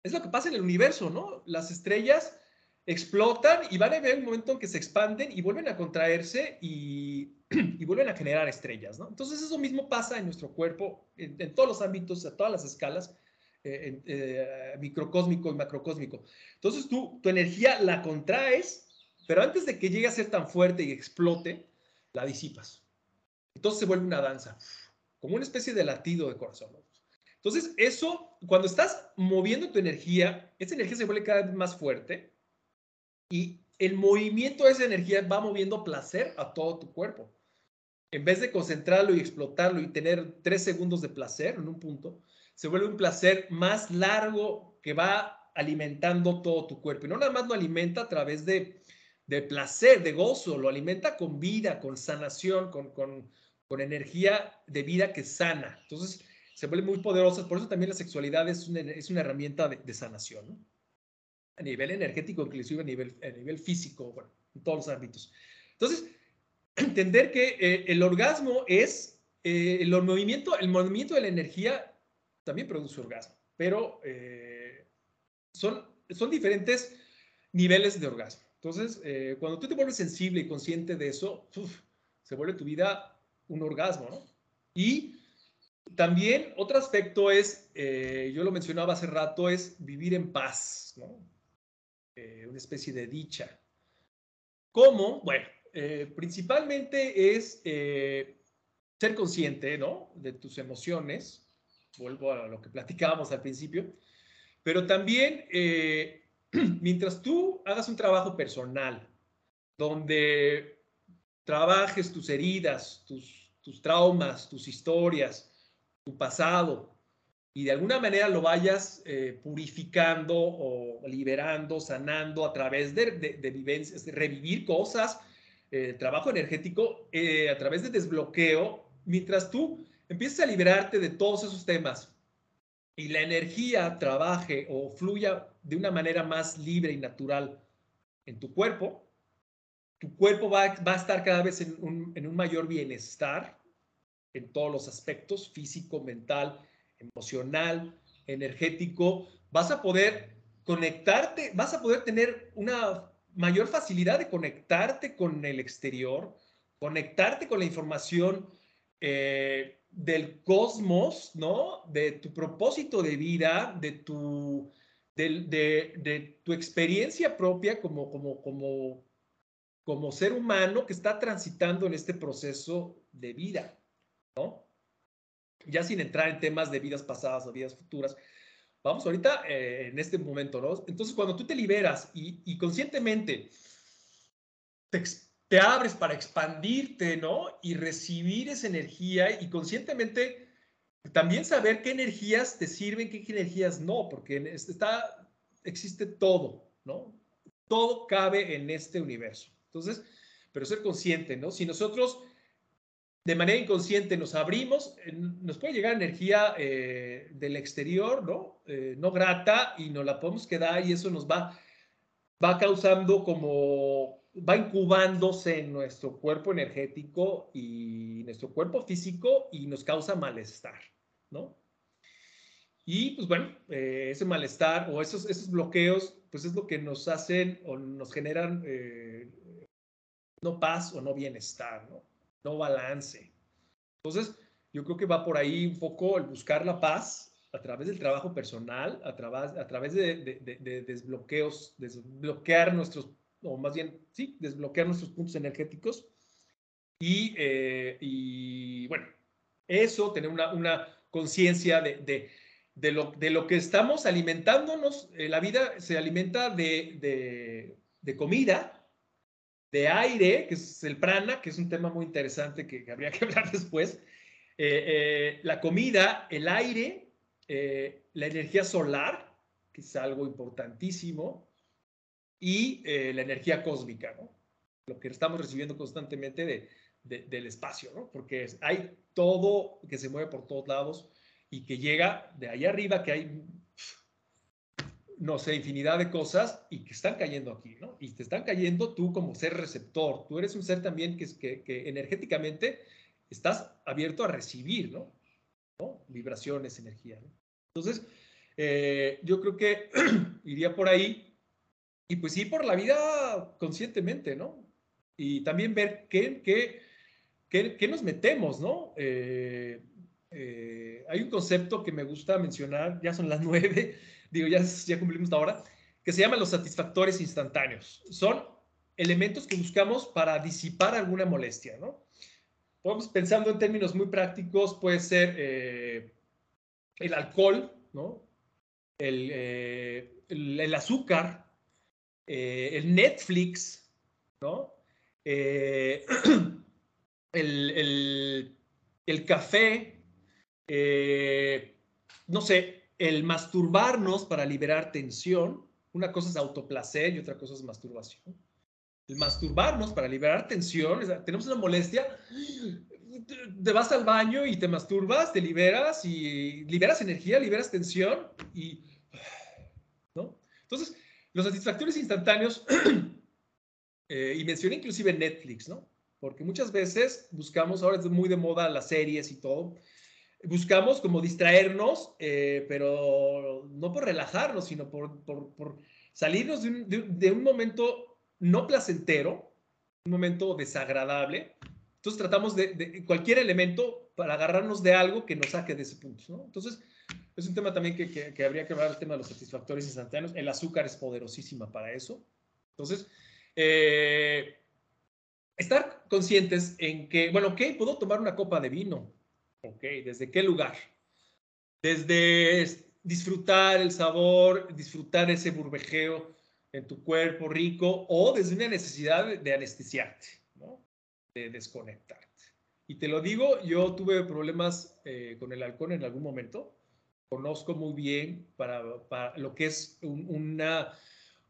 Speaker 2: es lo que pasa en el universo, ¿no? Las estrellas explotan y van a haber un momento en que se expanden y vuelven a contraerse y, vuelven a generar estrellas, ¿no? Entonces eso mismo pasa en nuestro cuerpo, en, todos los ámbitos, a todas las escalas, eh, eh, microcósmico y macrocósmico. Entonces tú, tu energía la contraes, pero antes de que llegue a ser tan fuerte y explote, la disipas. Entonces se vuelve una danza, como una especie de latido de corazón. ¿no? Entonces, eso, cuando estás moviendo tu energía, esa energía se vuelve cada vez más fuerte y el movimiento de esa energía va moviendo placer a todo tu cuerpo. En vez de concentrarlo y explotarlo y tener tres segundos de placer en un punto, se vuelve un placer más largo que va alimentando todo tu cuerpo. Y no nada más lo alimenta a través de, de placer, de gozo, lo alimenta con vida, con sanación, con, con, con energía de vida que sana. Entonces, se vuelven muy poderosas. Por eso también la sexualidad es una, es una herramienta de, sanación, ¿no? A nivel energético, inclusive a nivel, a nivel físico, bueno, en todos los ámbitos. Entonces, entender que eh, el orgasmo es eh, el, movimiento, el movimiento de la energía también produce orgasmo, pero eh, son, son diferentes niveles de orgasmo. Entonces, cuando tú te vuelves sensible y consciente de eso, se vuelve tu vida un orgasmo, ¿no? Y también otro aspecto es, eh, yo lo mencionaba hace rato, es vivir en paz, ¿no? Eh, una especie de dicha. ¿Cómo? Bueno, eh, principalmente es ser consciente, ¿no? De tus emociones. Vuelvo a lo que platicábamos al principio. Pero también, mientras tú hagas un trabajo personal, donde trabajes tus heridas, tus, tus traumas, tus historias, pasado y de alguna manera lo vayas eh, purificando o liberando, sanando a través de, de, vivencias, revivir cosas, eh, trabajo energético, eh, a través de desbloqueo, mientras tú empieces a liberarte de todos esos temas y la energía trabaje o fluya de una manera más libre y natural en tu cuerpo, tu cuerpo va, va a estar cada vez en un, en un mayor bienestar, en todos los aspectos, físico, mental, emocional, energético, vas a poder conectarte, vas a poder tener una mayor facilidad de conectarte con el exterior, conectarte con la información eh, del cosmos, ¿no? De tu propósito de vida, de tu, de, tu experiencia propia como, como, como, como ser humano que está transitando en este proceso de vida, ¿no? Ya sin entrar en temas de vidas pasadas o vidas futuras, vamos ahorita eh, en este momento, ¿no? Entonces, cuando tú te liberas y, conscientemente te, te, abres para expandirte, ¿no? Y recibir esa energía y conscientemente también saber qué energías te sirven, qué energías no, porque está, existe todo, ¿no? Todo cabe en este universo. Entonces, pero ser consciente, ¿no? Si nosotros de manera inconsciente nos abrimos, eh, nos puede llegar energía eh, del exterior, ¿no? Eh, no grata y nos la podemos quedar y eso nos va, va causando como, va incubándose en nuestro cuerpo energético y nuestro cuerpo físico y nos causa malestar, ¿no? Y pues bueno, ese malestar o esos, esos bloqueos, pues es lo que nos hacen o nos generan no paz o no bienestar, ¿no? No balance. Entonces, yo creo que va por ahí un poco el buscar la paz a través del trabajo personal, a través, a través de, desbloqueos, desbloquear nuestros, o más bien, sí, desbloquear nuestros puntos energéticos. Y, eh, bueno, eso, tener una, una conciencia de, de, lo, de lo que estamos alimentándonos. Eh, la vida se alimenta de, de comida, de aire, que es el prana, que es un tema muy interesante que, habría que hablar después, eh, eh, la comida, el aire, eh, la energía solar, que es algo importantísimo, y la energía cósmica, ¿no? Lo que estamos recibiendo constantemente de, del espacio, ¿no? Porque hay todo que se mueve por todos lados y que llega de ahí arriba, que hay no sé, infinidad de cosas y que están cayendo aquí, ¿no? Y te están cayendo tú como ser receptor. Tú eres un ser también que, que, que energéticamente estás abierto a recibir, ¿no? Vibraciones, energía, ¿no? Entonces, eh, yo creo que iría por ahí y pues ir por la vida conscientemente, ¿no? Y también ver qué, qué, qué, qué nos metemos, ¿no? Eh, eh, hay un concepto que me gusta mencionar, ya son las nueve, digo, ya, ya cumplimos la hora, que se llaman los satisfactores instantáneos. Son elementos que buscamos para disipar alguna molestia, ¿no? Podemos, pensando en términos muy prácticos, puede ser eh, el alcohol, ¿no? El, eh, el, azúcar, eh, el Netflix, ¿no? el, el, café, no sé, el masturbarnos para liberar tensión, una cosa es autoplacer y otra cosa es masturbación. El masturbarnos para liberar tensión, tenemos una molestia, te vas al baño y te masturbas, te liberas y liberas energía, liberas tensión y, ¿no? Entonces, los satisfactores instantáneos, eh, y mencioné inclusive Netflix, ¿no? Porque muchas veces buscamos, ahora es muy de moda las series y todo, buscamos como distraernos, eh, pero no por relajarnos, sino por, por, salirnos de un, de, un, momento no placentero, un momento desagradable. Entonces tratamos de, cualquier elemento para agarrarnos de algo que nos saque de ese punto. ¿no? Entonces es un tema también que, que, habría que hablar, el tema de los satisfactores instantáneos. El azúcar es poderosísima para eso. Entonces, eh, estar conscientes en que, bueno, ok, puedo tomar una copa de vino, Ok, ¿desde qué lugar? Desde disfrutar el sabor, disfrutar ese burbejeo en tu cuerpo rico o desde una necesidad de, anestesiarte, ¿no? de desconectarte. Y te lo digo, yo tuve problemas eh, con el alcohol en algún momento. Conozco muy bien para, lo que es una,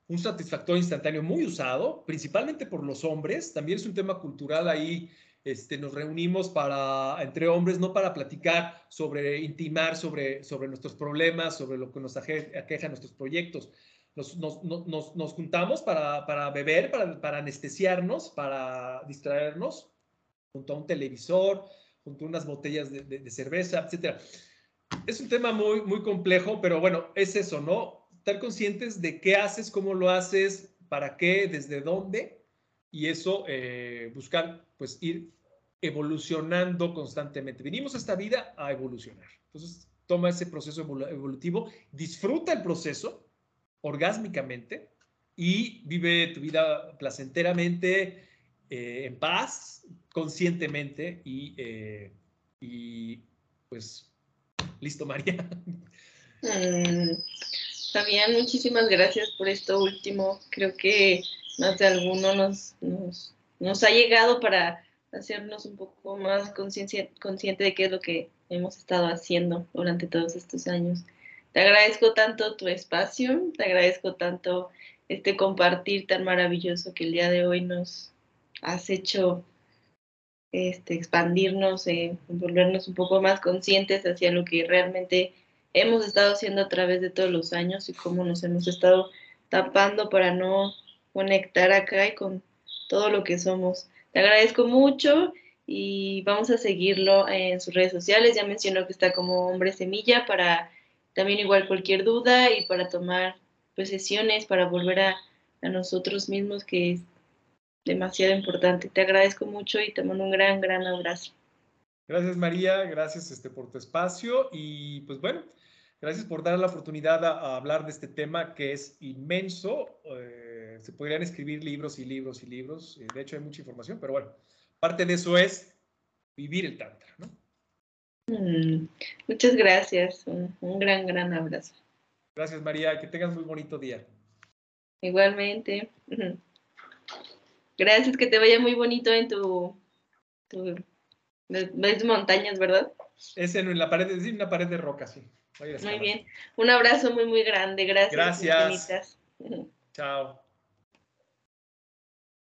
Speaker 2: un satisfactor instantáneo muy usado, principalmente por los hombres. También es un tema cultural ahí este, nos reunimos para, entre hombres, no para platicar sobre, intimar sobre, sobre nuestros problemas, sobre lo que nos aqueja nuestros proyectos. Nos, nos, nos, nos juntamos para, para beber, para, para, anestesiarnos, para distraernos, junto a un televisor, junto a unas botellas de, de, cerveza, etc. Es un tema muy, muy complejo, pero bueno, es eso, ¿no? Estar conscientes de qué haces, cómo lo haces, para qué, desde dónde, y eso eh, buscar, pues ir evolucionando constantemente. Venimos a esta vida a evolucionar. Entonces, toma ese proceso evolutivo, disfruta el proceso orgásmicamente y vive tu vida placenteramente, eh, en paz, conscientemente y, eh, y pues, listo, María.
Speaker 1: Mm, muchísimas gracias por esto último. Creo que más de alguno nos, nos, nos ha llegado para hacernos un poco más consciente de qué es lo que hemos estado haciendo durante todos estos años. Te agradezco tanto tu espacio, te agradezco tanto este compartir tan maravilloso que el día de hoy nos has hecho este, expandirnos, eh, volvernos un poco más conscientes hacia lo que realmente hemos estado haciendo a través de todos los años y cómo nos hemos estado tapando para no conectar acá y con todo lo que somos. Te agradezco mucho y vamos a seguirlo en sus redes sociales. Ya mencionó que está como hombre semilla para también igual cualquier duda y para tomar sesiones, para volver a, a nosotros mismos, que es demasiado importante. Te agradezco mucho y te mando un gran, gran abrazo.
Speaker 2: Gracias María, gracias este, por tu espacio y pues bueno, gracias por dar la oportunidad a, hablar de este tema que es inmenso. Eh, se podrían escribir libros y libros y libros, eh, de hecho hay mucha información, pero bueno, parte de eso es vivir el Tantra, ¿no?
Speaker 1: Mm, muchas gracias, un, un, gran, gran abrazo.
Speaker 2: Gracias María, que tengas muy bonito día.
Speaker 1: Igualmente. Gracias, que te vaya muy bonito en tu, tu ves montañas, ¿verdad?
Speaker 2: Es en la pared, es una pared de roca, sí.
Speaker 1: Muy bien. Un abrazo muy, muy grande. Gracias.
Speaker 2: Gracias. Chao.